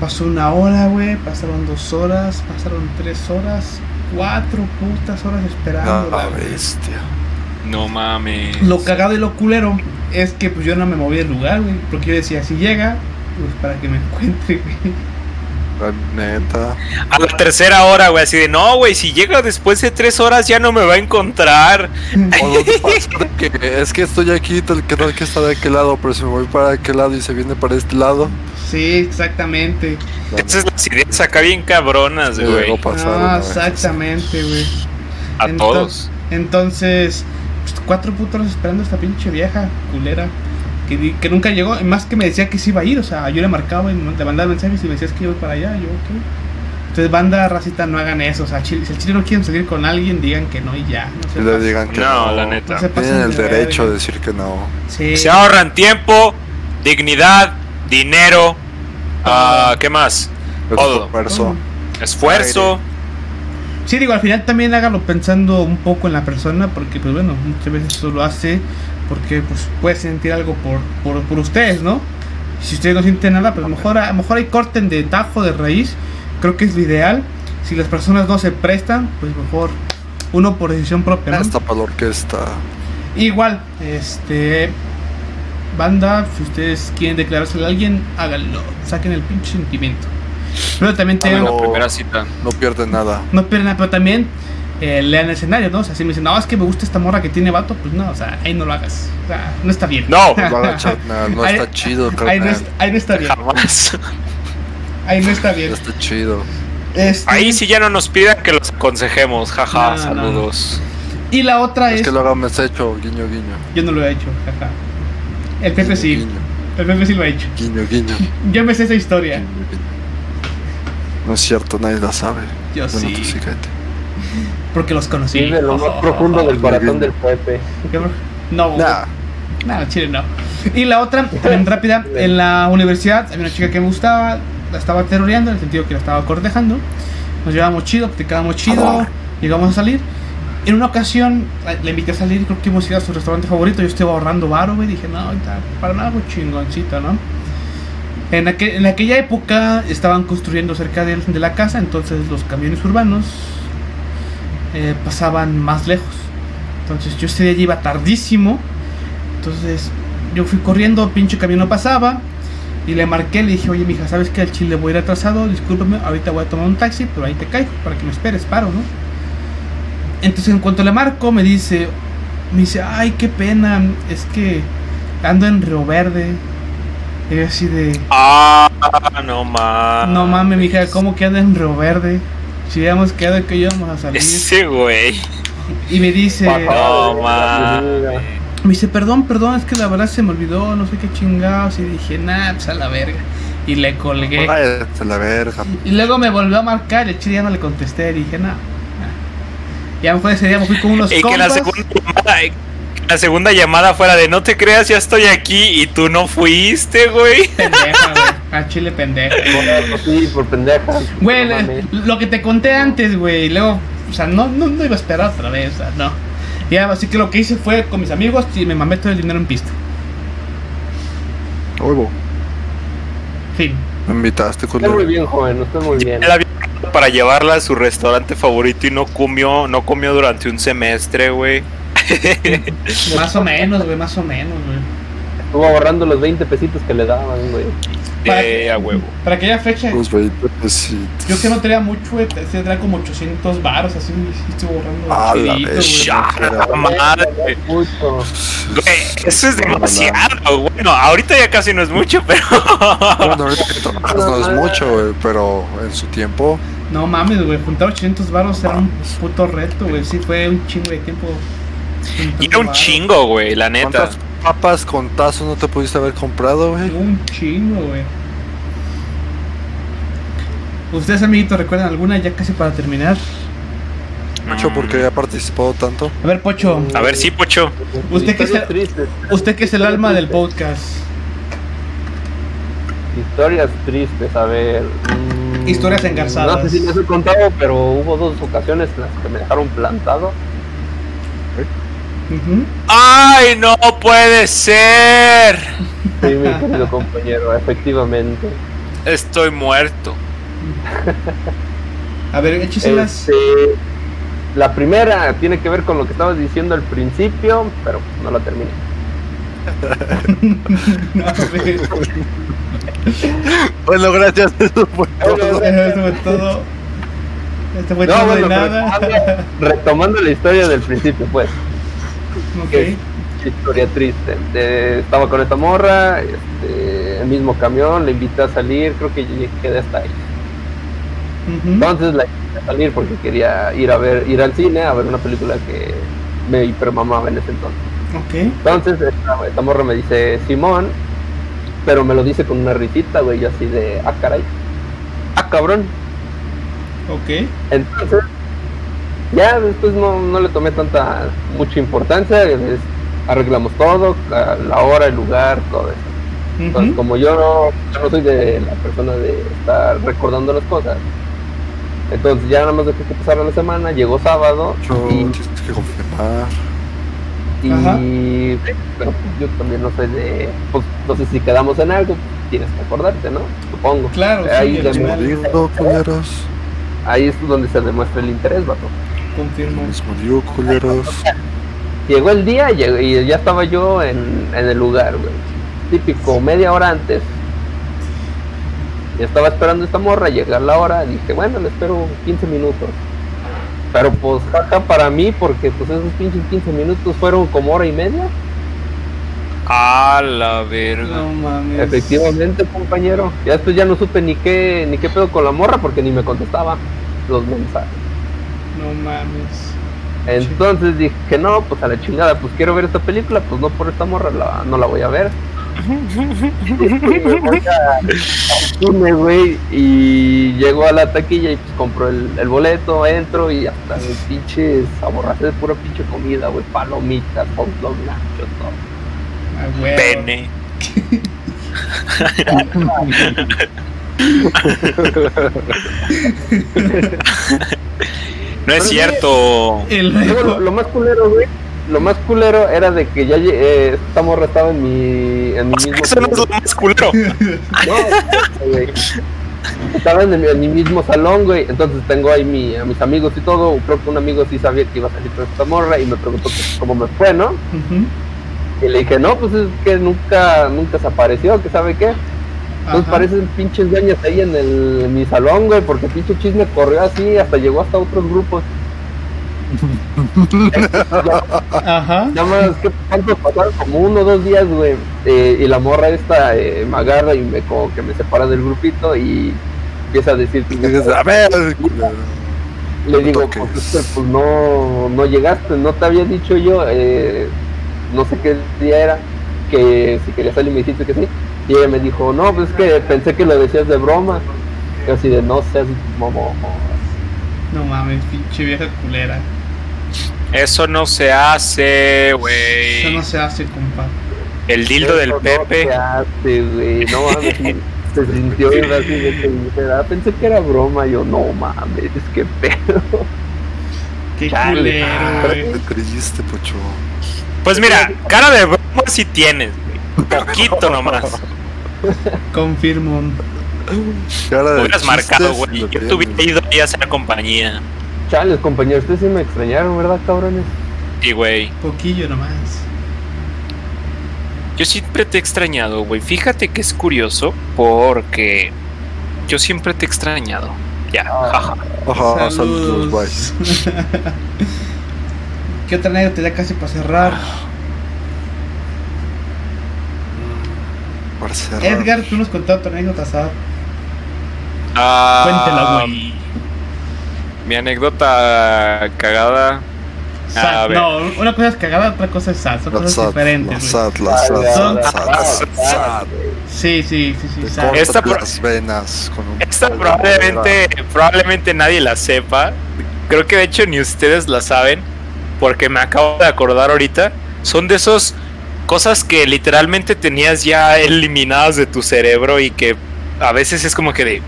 Pasó una hora, güey, pasaron dos horas, pasaron tres horas, cuatro putas horas esperando. Ah, güey. bestia. No mames. Lo cagado y lo culero es que pues yo no me moví del lugar, güey. Porque yo decía, si llega, pues para que me encuentre, güey. La neta. A la tercera hora, güey, así de no, güey, si llega después de tres horas ya no me va a encontrar. No que es que estoy aquí, tal que tal que está de aquel lado, pero si me voy para aquel lado y se viene para este lado, Sí, exactamente. Esas las ideas acá bien cabronas, güey. pasar Ah, exactamente, güey. A Ento- todos. Entonces, pues, cuatro putas horas esperando a esta pinche vieja culera que, di- que nunca llegó. Más que me decía que sí iba a ir, o sea, yo le marcaba y le mandaba mensajes y me decías que iba para allá. Yo, ok. Entonces, banda racita, no hagan eso. O sea, chile- si el chile no quieren salir con alguien, digan que no y ya. No se Y le pasen. digan que No, no. la neta. No Tienen el de derecho de decir que no. Sí. Se ahorran tiempo, dignidad, dinero. ah, ¿Qué más? Todo. esfuerzo. Esfuerzo. Sí, digo, al final también hágalo pensando un poco en la persona, porque, pues bueno, muchas veces eso lo hace porque pues puede sentir algo por, por, por ustedes, ¿no? Si ustedes no sienten nada, pues a lo mejor, a lo mejor hay corten de tajo, de raíz, creo que es lo ideal. Si las personas no se prestan, pues mejor uno por decisión propia, ¿no? Hasta para la orquesta. Igual, este. Banda, si ustedes quieren declararse a alguien, háganlo. Saquen el pinche sentimiento. Pero también En tengan. la No. primera cita. No pierden nada. No pierden nada, pero también eh, lean el escenario, ¿no? O sea, si me dicen, no, es que me gusta esta morra que tiene vato, pues no, o sea, ahí no lo hagas. O sea, no está bien. No, No está chido, Ahí no, carnal. es- ahí no está bien. Jamás. Ahí no está No bien. está chido. Este, Ahí sí ya no nos pidan que los aconsejemos. Jaja, No, no, saludos. Y la otra Es es. que lo hagamos hecho, guiño, guiño. Yo no lo he hecho, jaja. El Pepe Guiño, sí. Guiño, El Pepe sí lo ha hecho. guiño, guiño. Yo me sé esa historia. guiño, guiño. No es cierto, nadie la sabe. Yo Bueno, sí. tú sí, cállate. Porque los conocí. Sí, de lo más profundo del corazón del Pepe. No, Nah, Nada, chile no. Y la otra, también rápida, en la universidad había una chica que me gustaba, la estaba terroreando, en el sentido que la estaba cortejando. Nos llevábamos chido, platicábamos chido, llegamos a salir. En una ocasión la- le invité a salir, creo que a ir a su restaurante favorito. Yo estaba ahorrando varo, güey. Dije, no, ahorita para nada, algo chingoncito, ¿no? En, aquel- en aquella época estaban construyendo cerca de, de la casa, entonces los camiones urbanos eh, pasaban más lejos. Entonces yo ese día iba tardísimo. Entonces yo fui corriendo, pinche camión no pasaba. Y le marqué, le dije, oye, mija, ¿sabes que al chile voy a ir atrasado? Discúlpame, ahorita voy a tomar un taxi, pero ahí te caigo para que me esperes, paro, ¿no? Entonces en cuanto le marco, me dice, me dice, ay, qué pena, es que ando en Río Verde. Y así de, Ah, no mames. no mames, mija, ¿cómo que anda en Río Verde? Si habíamos quedado que íbamos a salir. Ese güey. Y me dice, No. Me dice, perdón, perdón, es que la verdad se me olvidó, no sé qué chingados. Y dije, nah, pues a la verga. Y le colgué. váyate a la verga. Y luego me volvió a marcar, y el chile ya no le contesté. Y dije, nah. nah". Ya fue ese día, me fui con unos Y que la compas. segunda la segunda llamada fuera de no te creas, ya estoy aquí y tú no fuiste, güey. Pendeja, güey. A chile pendeja. Sí, por pendeja. Güey, lo que te conté antes, güey. Luego, o sea, no, no, no iba a esperar otra vez, o sea, no. Ya, así que lo que hice fue con mis amigos y me mamé todo el dinero en pista. Huevo. Fin. Me invitaste, Está muy culero. bien, joven, está muy bien. Él había pagado para llevarla a su restaurante favorito y no comió, no comió durante un semestre, güey. Más o menos, güey, más o menos, güey. Estuvo ahorrando los 20 pesitos que le daban, güey. Para Eh, que- a huevo. Para aquella fecha, Los 20 pesitos. yo que no tenía mucho, güey, tenía como 800 baros, así, sí estuve borrando. Ah, la Era- madre. Güey, eso es demasiado. Bueno, ahorita ya casi no es mucho, pero. Bueno, ahorita que trabajas no es mucho, güey, pero en su tiempo. No mames, güey, juntar 800 baros era un puto reto, güey. Sí, fue un chingo de tiempo. Y era un chingo, güey, la neta. ¿Cuántas papas con tazo no te pudiste haber comprado, güey? Un chingo, güey. ¿Ustedes, amiguitos, recuerdan alguna ya casi para terminar? Mucho porque ha participado tanto. A ver, Pocho, A ver, sí, Pocho. Usted que se- tristes. usted que es el alma del podcast. Historias tristes, a ver. mm, Historias No engarzadas. sé si les he contado, pero hubo dos ocasiones en las que me dejaron plantado. ¡Ay, no puede ser! Sí, mi querido compañero, efectivamente. Estoy muerto. A ver, écheselas. Este, la primera tiene que ver con lo que estabas diciendo al principio, pero no la terminé. A ver, Bueno, gracias. Eso fue todo. Eso fue todo. Esto fue No, todo bueno, de nada. retomando la historia del principio, pues. Ok. que es historia triste. Eh, estaba con esta morra, este, el mismo camión, le invité a salir, creo que quedé hasta ahí. Entonces la invité a salir porque quería ir a ver, ir al cine a ver una película que me hipermamaba en ese entonces. Entonces esta, esta morra me dice Simón, pero me lo dice con una risita, güey, yo así de, ah, caray, ah, cabrón. Ok. Entonces, ya después no, no le tomé tanta, mucha importancia, es- arreglamos todo, la, hora, el lugar, todo eso. Entonces, como yo no, yo no soy de la persona de estar recordando las cosas, entonces ya nada más dejé que pasara la semana, llegó sábado Yo y, que confirmar. Ajá. pero pues, yo también no soy de, pues entonces si quedamos en algo, tienes que acordarte, ¿no? Supongo. Claro, ahí, ahí es donde se demuestra el interés, vato. Confirmo. culeros. Llegó el día y ya estaba yo en, en el lugar, güey. Típico, media hora antes. Y estaba esperando esta morra, llegar la hora, dije, bueno, le espero 15 minutos. Pero pues jaja para mí, porque pues esos pinches 15 minutos fueron como hora y media. A la verga. No mames. Efectivamente, compañero. Ya después ya no supe ni qué, ni qué pedo con la morra porque ni me contestaba los mensajes. No mames. Entonces dije, no, pues a la chingada, pues quiero ver esta película, pues no por esta morra la- no la voy a ver. Me güey, y llego a la taquilla y pues compro el, el boleto, entro y hasta el pinche aborracé de pura pinche comida, güey, palomitas, hot dog, nachos, todo. A huevo. Pene. No es cierto. Lo, más culero, güey, lo más culero era de que ya eh, esta morra estaba en mi, en mi mismo Eso no es lo más culero. No, güey. Estaba en, mi- en mi mismo salón, güey. Entonces tengo ahí mi, a mis amigos y todo. Creo que un amigo sí sabía que iba a salir con esta morra y me preguntó cómo me fue, ¿no? Y le dije, no, pues es que nunca, nunca se apareció, que sabe qué. Entonces Ajá. parecen pinches dueñas ahí en, el, en mi salón, güey, porque pinche chisme corrió así, hasta llegó hasta otros grupos. Ajá. Nada más que cuánto pasaron como uno o dos días, güey. eh, y la morra esta eh, me agarra y me como que me separa del grupito y empieza a decir Y dices, a ver, culero. le digo, pues, pues no, no llegaste, no te había dicho yo, eh, no sé qué día era, que si quería salir me dijiste que sí. Y ella me dijo, no, pues es que pensé que lo decías de broma. Y así de, no seas momo. No mames, pinche vieja culera. Eso no se hace, Eso güey. no se hace, compa. El dildo del Eso Pepe. No se hace, güey, no mames. sí, Se sintió bien así de que dijera, pensé que era broma. Yo, no mames, es que pedo. Qué Chale. culero, Qué güey. triste, pocho. Pues mira, cara de broma si tienes, güey. Poquito nomás. Confirmo. Hubieras marcado, güey. Yo te hubiera ido ahí a hacer compañía. Chales, compañeros, ustedes sí me extrañaron, ¿verdad, cabrones? Sí, güey. Poquillo nomás. Yo siempre te he extrañado, güey. Fíjate que es curioso porque yo siempre te he extrañado. Ya, jaja. Ajá, saludos, bye. ¿Qué otra anécdota ya casi para cerrar? Cerrar. Edgar, tú nos contaste otra anécdota, ¿sabes? Ah, Cuéntela, güey. Mi anécdota cagada. Sad. No, una cosa es cagada, otra cosa es sad. Son cosas diferentes, sad, sad. Sí, sí, sí, sí. Sad. Esta las venas con un Esta probablemente, probablemente nadie la sepa. Creo que de hecho ni ustedes la saben. Porque me acabo de acordar ahorita. Son de esos cosas que literalmente tenías ya eliminadas de tu cerebro y que a veces es como que de.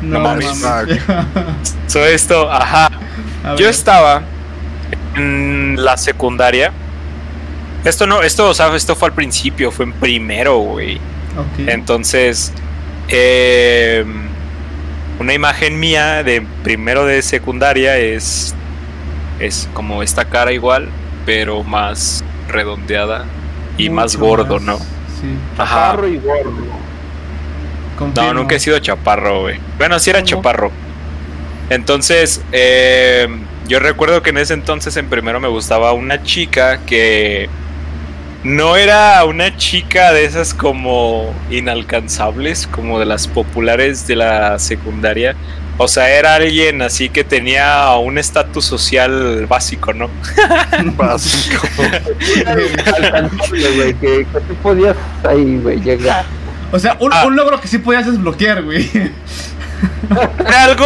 No, No mames. mames. So esto, ajá. A Yo estaba en la secundaria. Esto no, esto, o sea, esto fue al principio, fue en primero, güey. Ok. Entonces, eh, una imagen mía de primero de secundaria es, es como esta cara igual, pero más redondeada y más gordo, más. ¿no? Sí. Ajá. Chaparro y gordo. No, nunca he sido chaparro, güey. Bueno, sí era ¿Cómo? chaparro. Entonces, eh, yo recuerdo que en ese entonces en primero me gustaba una chica que no era una chica de esas como inalcanzables, como de las populares de la secundaria. O sea, era alguien así que tenía un estatus social básico, ¿no? Básico. Alcanzable, güey, que, que tú podías ahí, güey, llegar. O sea, un, Ah. un logro que sí podías desbloquear, güey. Era algo,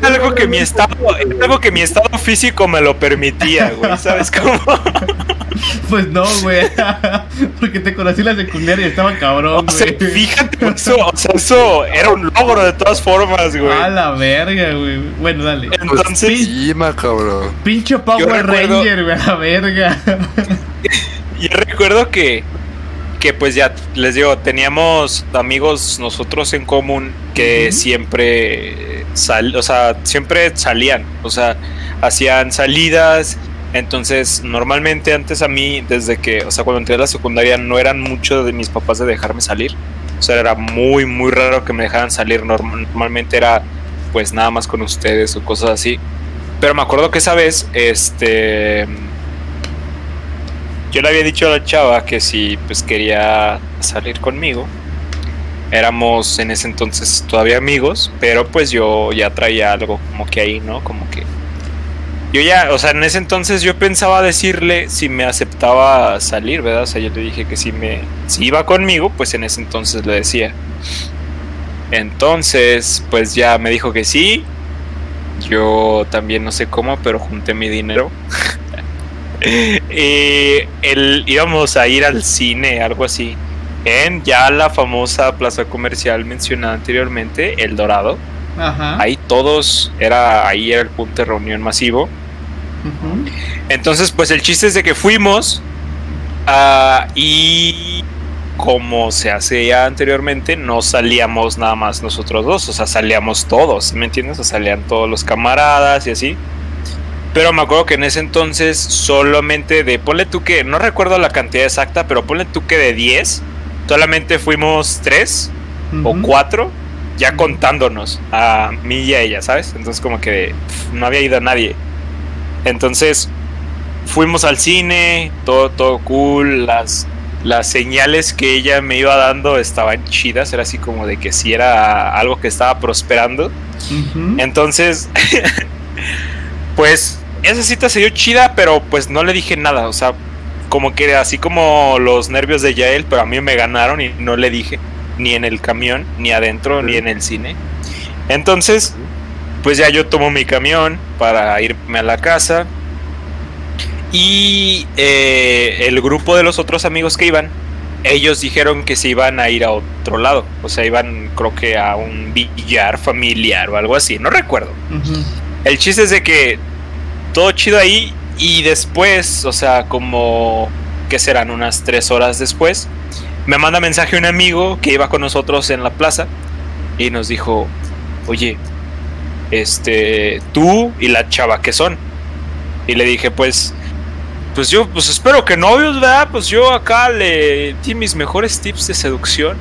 era algo que mi estado, era algo que mi estado físico me lo permitía, güey. ¿Sabes cómo? Pues no, güey. Porque te conocí en la secundaria y estaba cabrón, O sea, güey. fíjate, eso, o sea, eso era un logro de todas formas, güey. A la verga, güey. Bueno, dale. Entonces, Sí, cabrón. Pinche Power recuerdo- Ranger, güey, a la verga. yo recuerdo que, que pues ya les digo, teníamos amigos nosotros en común que siempre sal, o sea, siempre salían, o sea, hacían salidas. Entonces, normalmente antes a mí, desde que, o sea, cuando entré a la secundaria, no eran mucho de mis papás de dejarme salir. O sea, era muy, muy raro que me dejaran salir. Norm- Normalmente era, pues, nada más con ustedes o cosas así. Pero me acuerdo que esa vez, este. Yo le había dicho a la chava que si pues quería salir conmigo. Éramos en ese entonces todavía amigos, pero pues yo ya traía algo como que ahí, ¿no? Como que yo ya, o sea, en ese entonces yo pensaba decirle si me aceptaba salir, ¿verdad? O sea, yo le dije que si me si iba conmigo, pues en ese entonces le decía. Entonces, pues ya me dijo que sí. Yo también no sé cómo, pero junté mi dinero. y el, íbamos a ir al cine, algo así. En ya la famosa plaza comercial mencionada anteriormente, El Dorado. Ajá. Ahí todos, era, ahí era el punto de reunión masivo. Entonces, pues el chiste es de que fuimos ah, y como se hace ya anteriormente, no salíamos nada más nosotros dos, o sea, salíamos todos, ¿me entiendes? O salían todos los camaradas y así. Pero me acuerdo que en ese entonces solamente de, ponle tú que, no recuerdo la cantidad exacta, pero ponle tú que de 10, solamente fuimos 3 o Ujú. 4, ya contándonos a mí y a ella, ¿sabes? Entonces como que no había ido a nadie. Entonces fuimos al cine, todo, todo cool, las, las señales que ella me iba dando estaban chidas, era así como de que si era algo que estaba prosperando. Entonces, pues esa cita se dio chida, pero pues no le dije nada, o sea, como que así como los nervios de Yael, pero a mí me ganaron y no le dije, ni en el camión, ni adentro, ni en el cine. Entonces, pues ya yo tomo mi camión para irme a la casa. Y eh, el grupo de los otros amigos que iban, ellos dijeron que se iban a ir a otro lado. O sea, iban creo que a un billar familiar o algo así, no recuerdo. El chiste es de que todo chido ahí y después, o sea, como que serán unas tres horas después, me manda mensaje un amigo que iba con nosotros en la plaza y nos dijo, oye, este, tú y la chava que son. Y le dije, pues, pues yo, pues espero que novios, ¿verdad? Pues yo acá le di mis mejores tips de seducción.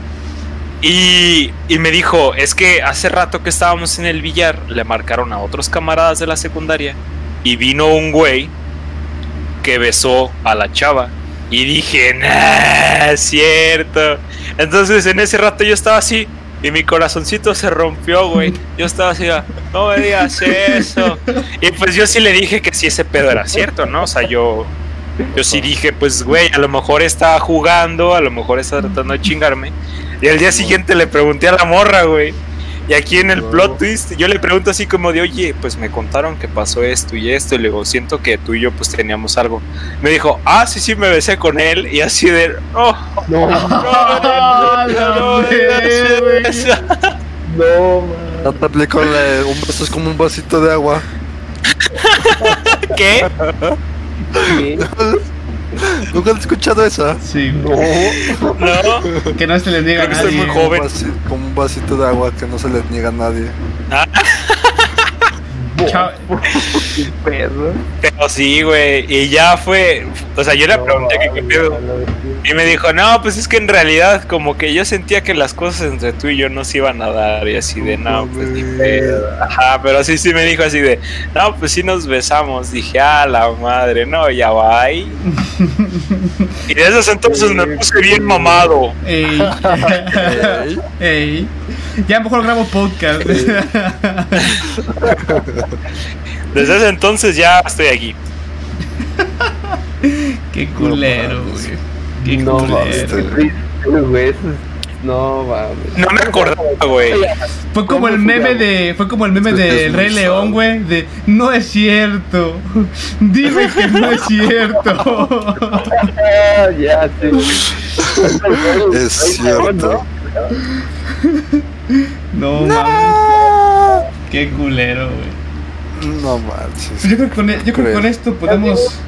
Y, y me dijo, es que hace rato que estábamos en el billar, le marcaron a otros camaradas de la secundaria y vino un güey que besó a la chava. Y dije, nah, es cierto. Entonces en ese rato yo estaba así y mi corazoncito se rompió, güey. Yo estaba así, no me digas eso. Y pues yo sí le dije que sí ese pedo era cierto, ¿no? O sea, yo, yo sí dije, pues, güey, a lo mejor estaba jugando, a lo mejor estaba tratando de chingarme. Y al día siguiente le pregunté a la morra, güey. Y aquí en el plot twist, yo le pregunto así como de, oye, pues me contaron que pasó esto y esto. Y le digo, siento que tú y yo pues teníamos algo. Me dijo, ah, sí, sí, me besé con él. Y así de, oh, No, Ah, no, no, no, güey. eso". no. No te aplicó un vaso es como un vasito de agua. ¿Qué? ¿Nunca has escuchado esa? Sí, No. No. que no se le niega a Creo que estoy nadie. muy joven. Como un vasito de agua que no se le niega a nadie. Chao. Pero sí, güey. Y ya fue. O sea, yo le pregunté que qué pedo. Y me dijo, no, pues es que en realidad como que yo sentía que las cosas entre tú y yo no se iban a dar y así de, no, pues ni pedo. Ajá, pero sí, sí me dijo así de, no, pues sí nos besamos. Dije, ah, la madre, no, ya va. Y desde ese entonces me puse bien mamado. Ey. Ey. Ya mejor grabo podcast. Desde ese entonces ya estoy aquí. Qué culero, güey. Qué No culero. No mames. No me acordaba, güey. Fue como el meme de. Fue como el meme Es- de es Rey León, güey. De no es cierto. Dime que no es cierto. Ya, sí. Es cierto. No mames. Qué culero, güey. No manches. Pues yo creo que con, e- yo creo que con Creo. esto podemos.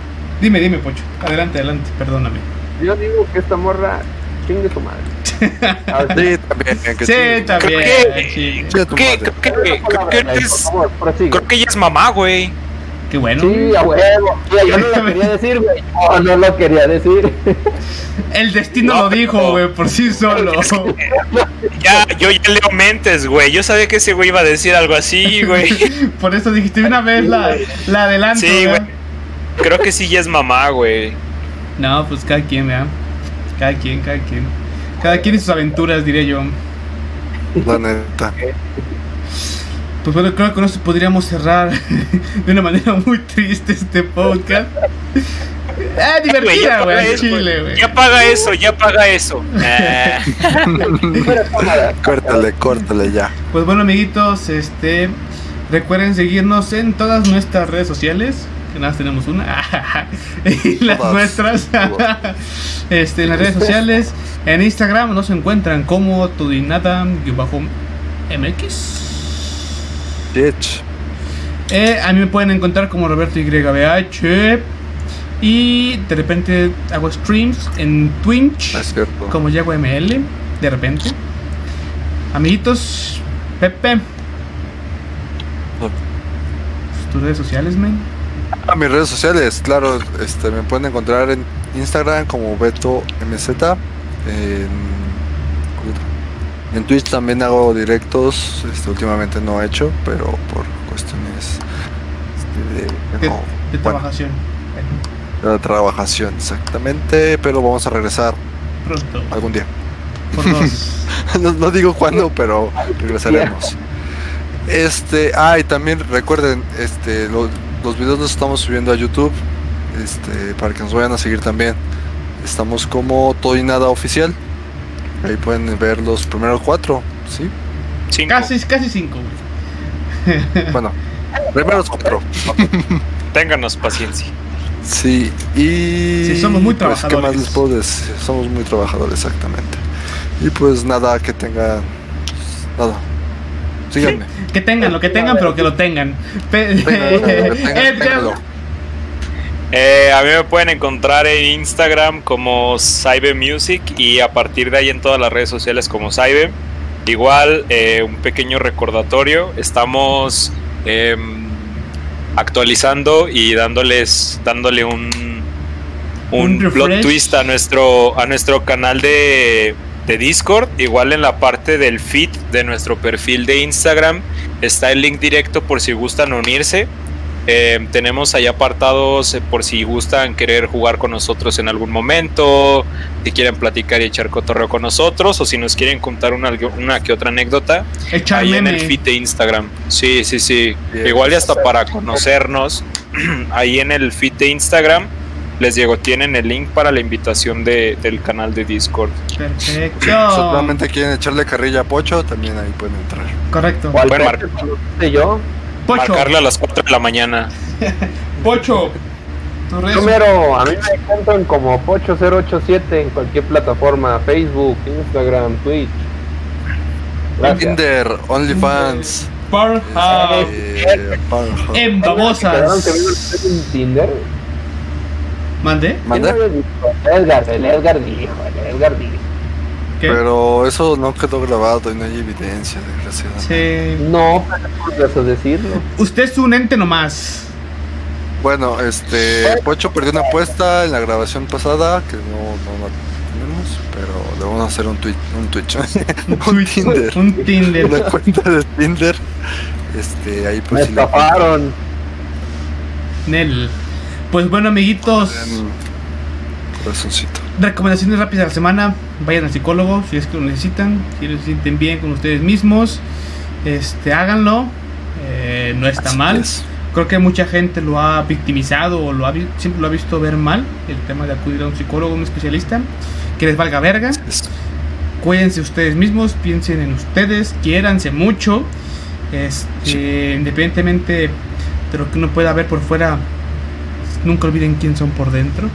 Dime, dime, Pocho. Adelante, adelante, perdóname. Yo digo que esta morra chingue su madre. Ah, Sí, también. que Sí, chingue. también. Creo que- sí. Es mamá, güey. Qué bueno. Sí, a huevo. Yo no lo quería decir, güey. No, no lo quería decir. El destino No, lo dijo, güey, por sí solo. Ya, yo ya leo mentes, güey. Yo sabía que ese güey iba a decir algo así, güey. Por eso dijiste una vez la, la adelanto, Sí, güey. Creo que sí ya es mamá, güey. No, pues cada quien, ¿verdad? Cada quien, cada quien. Cada quien y sus aventuras, diré yo. La neta. Pues bueno, creo que con esto podríamos cerrar de una manera muy triste este podcast. Ah, divertida, güey, eso, chile, güey. Ya paga eso, ya paga eso. Ah. Córtale, córtale ya. Pues bueno, amiguitos, este recuerden seguirnos en todas nuestras redes sociales. Que nada más tenemos una. y las Todas, nuestras. este, en las redes sociales. En Instagram nos encuentran como Tudinata-MX. Bitch. Eh, a mí me pueden encontrar como Roberto YBH. Y de repente hago streams en Twitch. Cierto. Como Yago ML. De repente. Amiguitos, Pepe. No. Tus redes sociales, men. A mis redes sociales, claro, este, me pueden encontrar en Instagram como Beto MZ. En, en Twitch también hago directos. Este, últimamente no he hecho, pero por cuestiones este, de, De, no, de bueno, trabajación. de trabajación, exactamente. Pero vamos a regresar Pronto. algún día. Por dos. no, no digo cuándo, pero regresaremos. Este, ah, y también recuerden, este, lo- los videos los estamos subiendo a YouTube, este, para que nos vayan a seguir también. Estamos como todo y nada oficial. Ahí pueden ver los primeros cuatro, ¿sí? Cinco. casi, casi cinco, güey. Bueno, primeros cuatro. Ténganos paciencia. Sí, y. Sí, somos muy pues, ¿Qué más trabajadores. les puedo decir? Somos muy trabajadores, exactamente. Y pues nada, que tengan. Nada. Síganme. Que tengan lo que tengan, pero que lo Tengan, tengan, Eh, a mí me pueden encontrar en Instagram como Cyber Music y a partir de ahí en todas las redes sociales como Cyber. Igual, eh, un pequeño recordatorio, estamos em, actualizando y dándoles, dándole un, un, Un plot twist a nuestro, a nuestro canal de, de Discord. Igual en la parte del feed de nuestro perfil de Instagram está el link directo por si gustan unirse. Eh, tenemos ahí apartados eh, por si gustan querer jugar con nosotros en algún momento, si quieren platicar y echar cotorreo con nosotros, o si nos quieren contar una, una que otra anécdota, Echar ahí en el feed de Instagram. Sí, sí, sí. Bien. Igual y hasta para conocernos, ahí en el feed de Instagram les llegó, tienen el link para la invitación de- del canal de Discord. Perfecto. Solamente quieren echarle carrilla a Pocho, también ahí pueden entrar. Correcto. ¿Cuál Buen fue? marco. Cuando puse yo? Pocho. Marcarle a las 4 de la mañana. Pocho. Número, a mí me encuentran como Pocho087 en cualquier plataforma, Facebook, Instagram, Twitch. Gracias. Tinder, OnlyFans, Pornhub. eh. En ¿Quedaron babosas. Tinder? ¿Mande? ¿Quién ¿Mande? había dicho? Edgar, el Edgar dijo, el Edgar dijo. ¿Qué? Pero eso no quedó grabado y no hay evidencia, desgraciadamente. Sí. No, pero es por decirlo. Usted es un ente nomás. Bueno, este, Pocho perdió una apuesta en la grabación pasada, que no, no la tenemos, pero le vamos a hacer un tweet, un Twitch, un Tinder, Un Tinder. una cuenta de Tinder. Este, ahí Me pues si le estafaron. Nel. Pues bueno, amiguitos. corazoncito. Recomendaciones rápidas de la semana. Vayan al psicólogo si es que lo necesitan. Si se sienten bien con ustedes mismos. Este, háganlo. Eh, no está Así mal. es. Creo que mucha gente lo ha victimizado o lo ha, siempre lo ha visto ver mal. El tema de acudir a un psicólogo, un especialista. Que les valga verga. Cuídense ustedes mismos, piensen en ustedes, quiéranse mucho. Este, independientemente de lo que uno pueda ver por fuera, nunca olviden quién son por dentro.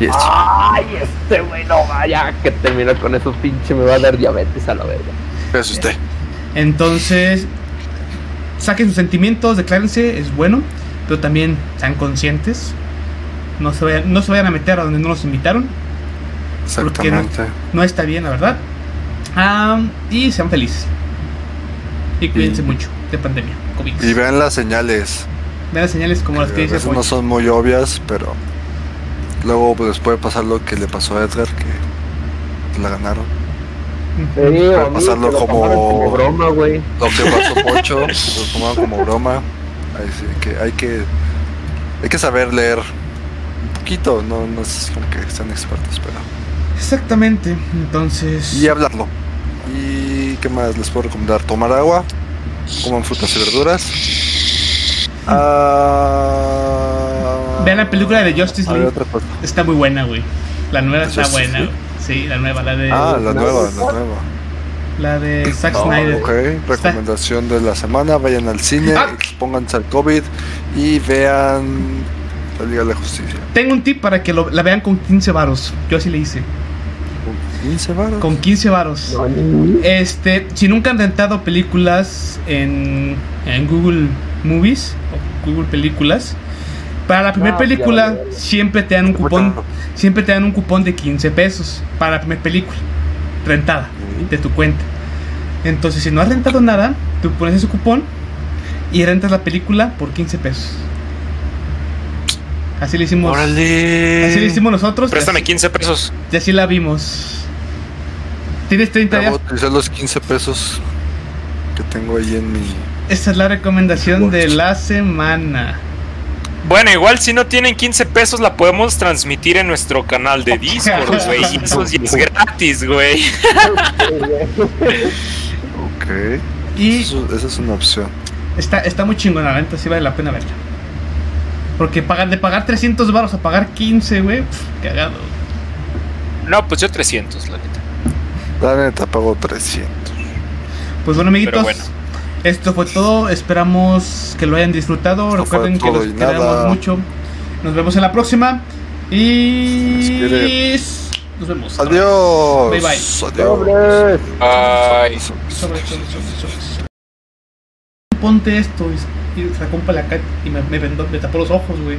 Y es- Ay, este güey no vaya que termina con eso pinche me va a dar diabetes a la verga. es usted. Entonces, saquen sus sentimientos, declárense, es bueno, pero también sean conscientes. No se vayan, no se vayan a meter a donde no los invitaron. Porque no- está bien, la verdad. Y sean felices. Y cuídense Y- mucho de pandemia, COVID. Y vean las señales. Vean las señales como las que que dice no son muy obvias, pero luego pues, puede pasar lo que le pasó a Edgar, que la ganaron. Sí, a mí pasarlo que lo como- tomaron como broma, güey. Lo que pasó Pocho, lo tomaron como broma. Así que hay que hay que saber leer un poquito, no, no es como que sean expertos, pero Exactamente. Entonces, y hablarlo. Y qué más les puedo recomendar, tomar agua, coman frutas y verduras. Ah, vean la película de Justice League. otra cosa. Está muy buena, güey. La nueva ¿De está Justice buena. League? Sí, la nueva, la de Ah, la nueva, la nueva. la de Zack Ah, Snyder. ok, recomendación de la semana, vayan al cine, Ah. expónganse al COVID y vean la Liga de la Justicia. Tengo un tip para que lo- la vean con 15 varos. Yo así le hice. Con 15 varos. Con 15 varos. No, Este, si nunca han rentado películas en, en Google Movies o Google Películas, para la primera No, película ya, ya. siempre te dan un cupón, siempre te dan un cupón de 15 pesos para la primera película rentada de tu cuenta. Entonces, si no has rentado nada, tú pones ese cupón y rentas la película por 15 pesos. Así le hicimos. Órale. Así le hicimos nosotros. Préstame así- 15 pesos. Y así la vimos. Tienes 30 Voy a días. utilizar los 15 pesos que tengo ahí en mi. Esa es la recomendación de la semana. Bueno, igual si no tienen 15 pesos la podemos transmitir en nuestro canal de Discord, güey. Y eso sí es gratis, güey. Ok. Y Eso- esa es una opción. está, está muy chingona, la neta, sí vale la pena verla. Porque pagar, de pagar 300 baros a pagar 15, güey, cagado. No, pues yo 300, la neta. La neta, pago 300. Pues bueno, amiguitos, Pero bueno. Esto fue todo. Esperamos que lo hayan disfrutado. Esto Recuerden que los queremos mucho. Nos vemos en la próxima. Y nos vemos. Adiós. Bye, bye. Adiós. Bye. Ponte esto y, sacó un palacat y me, me, vendó- me tapó los ojos, güey.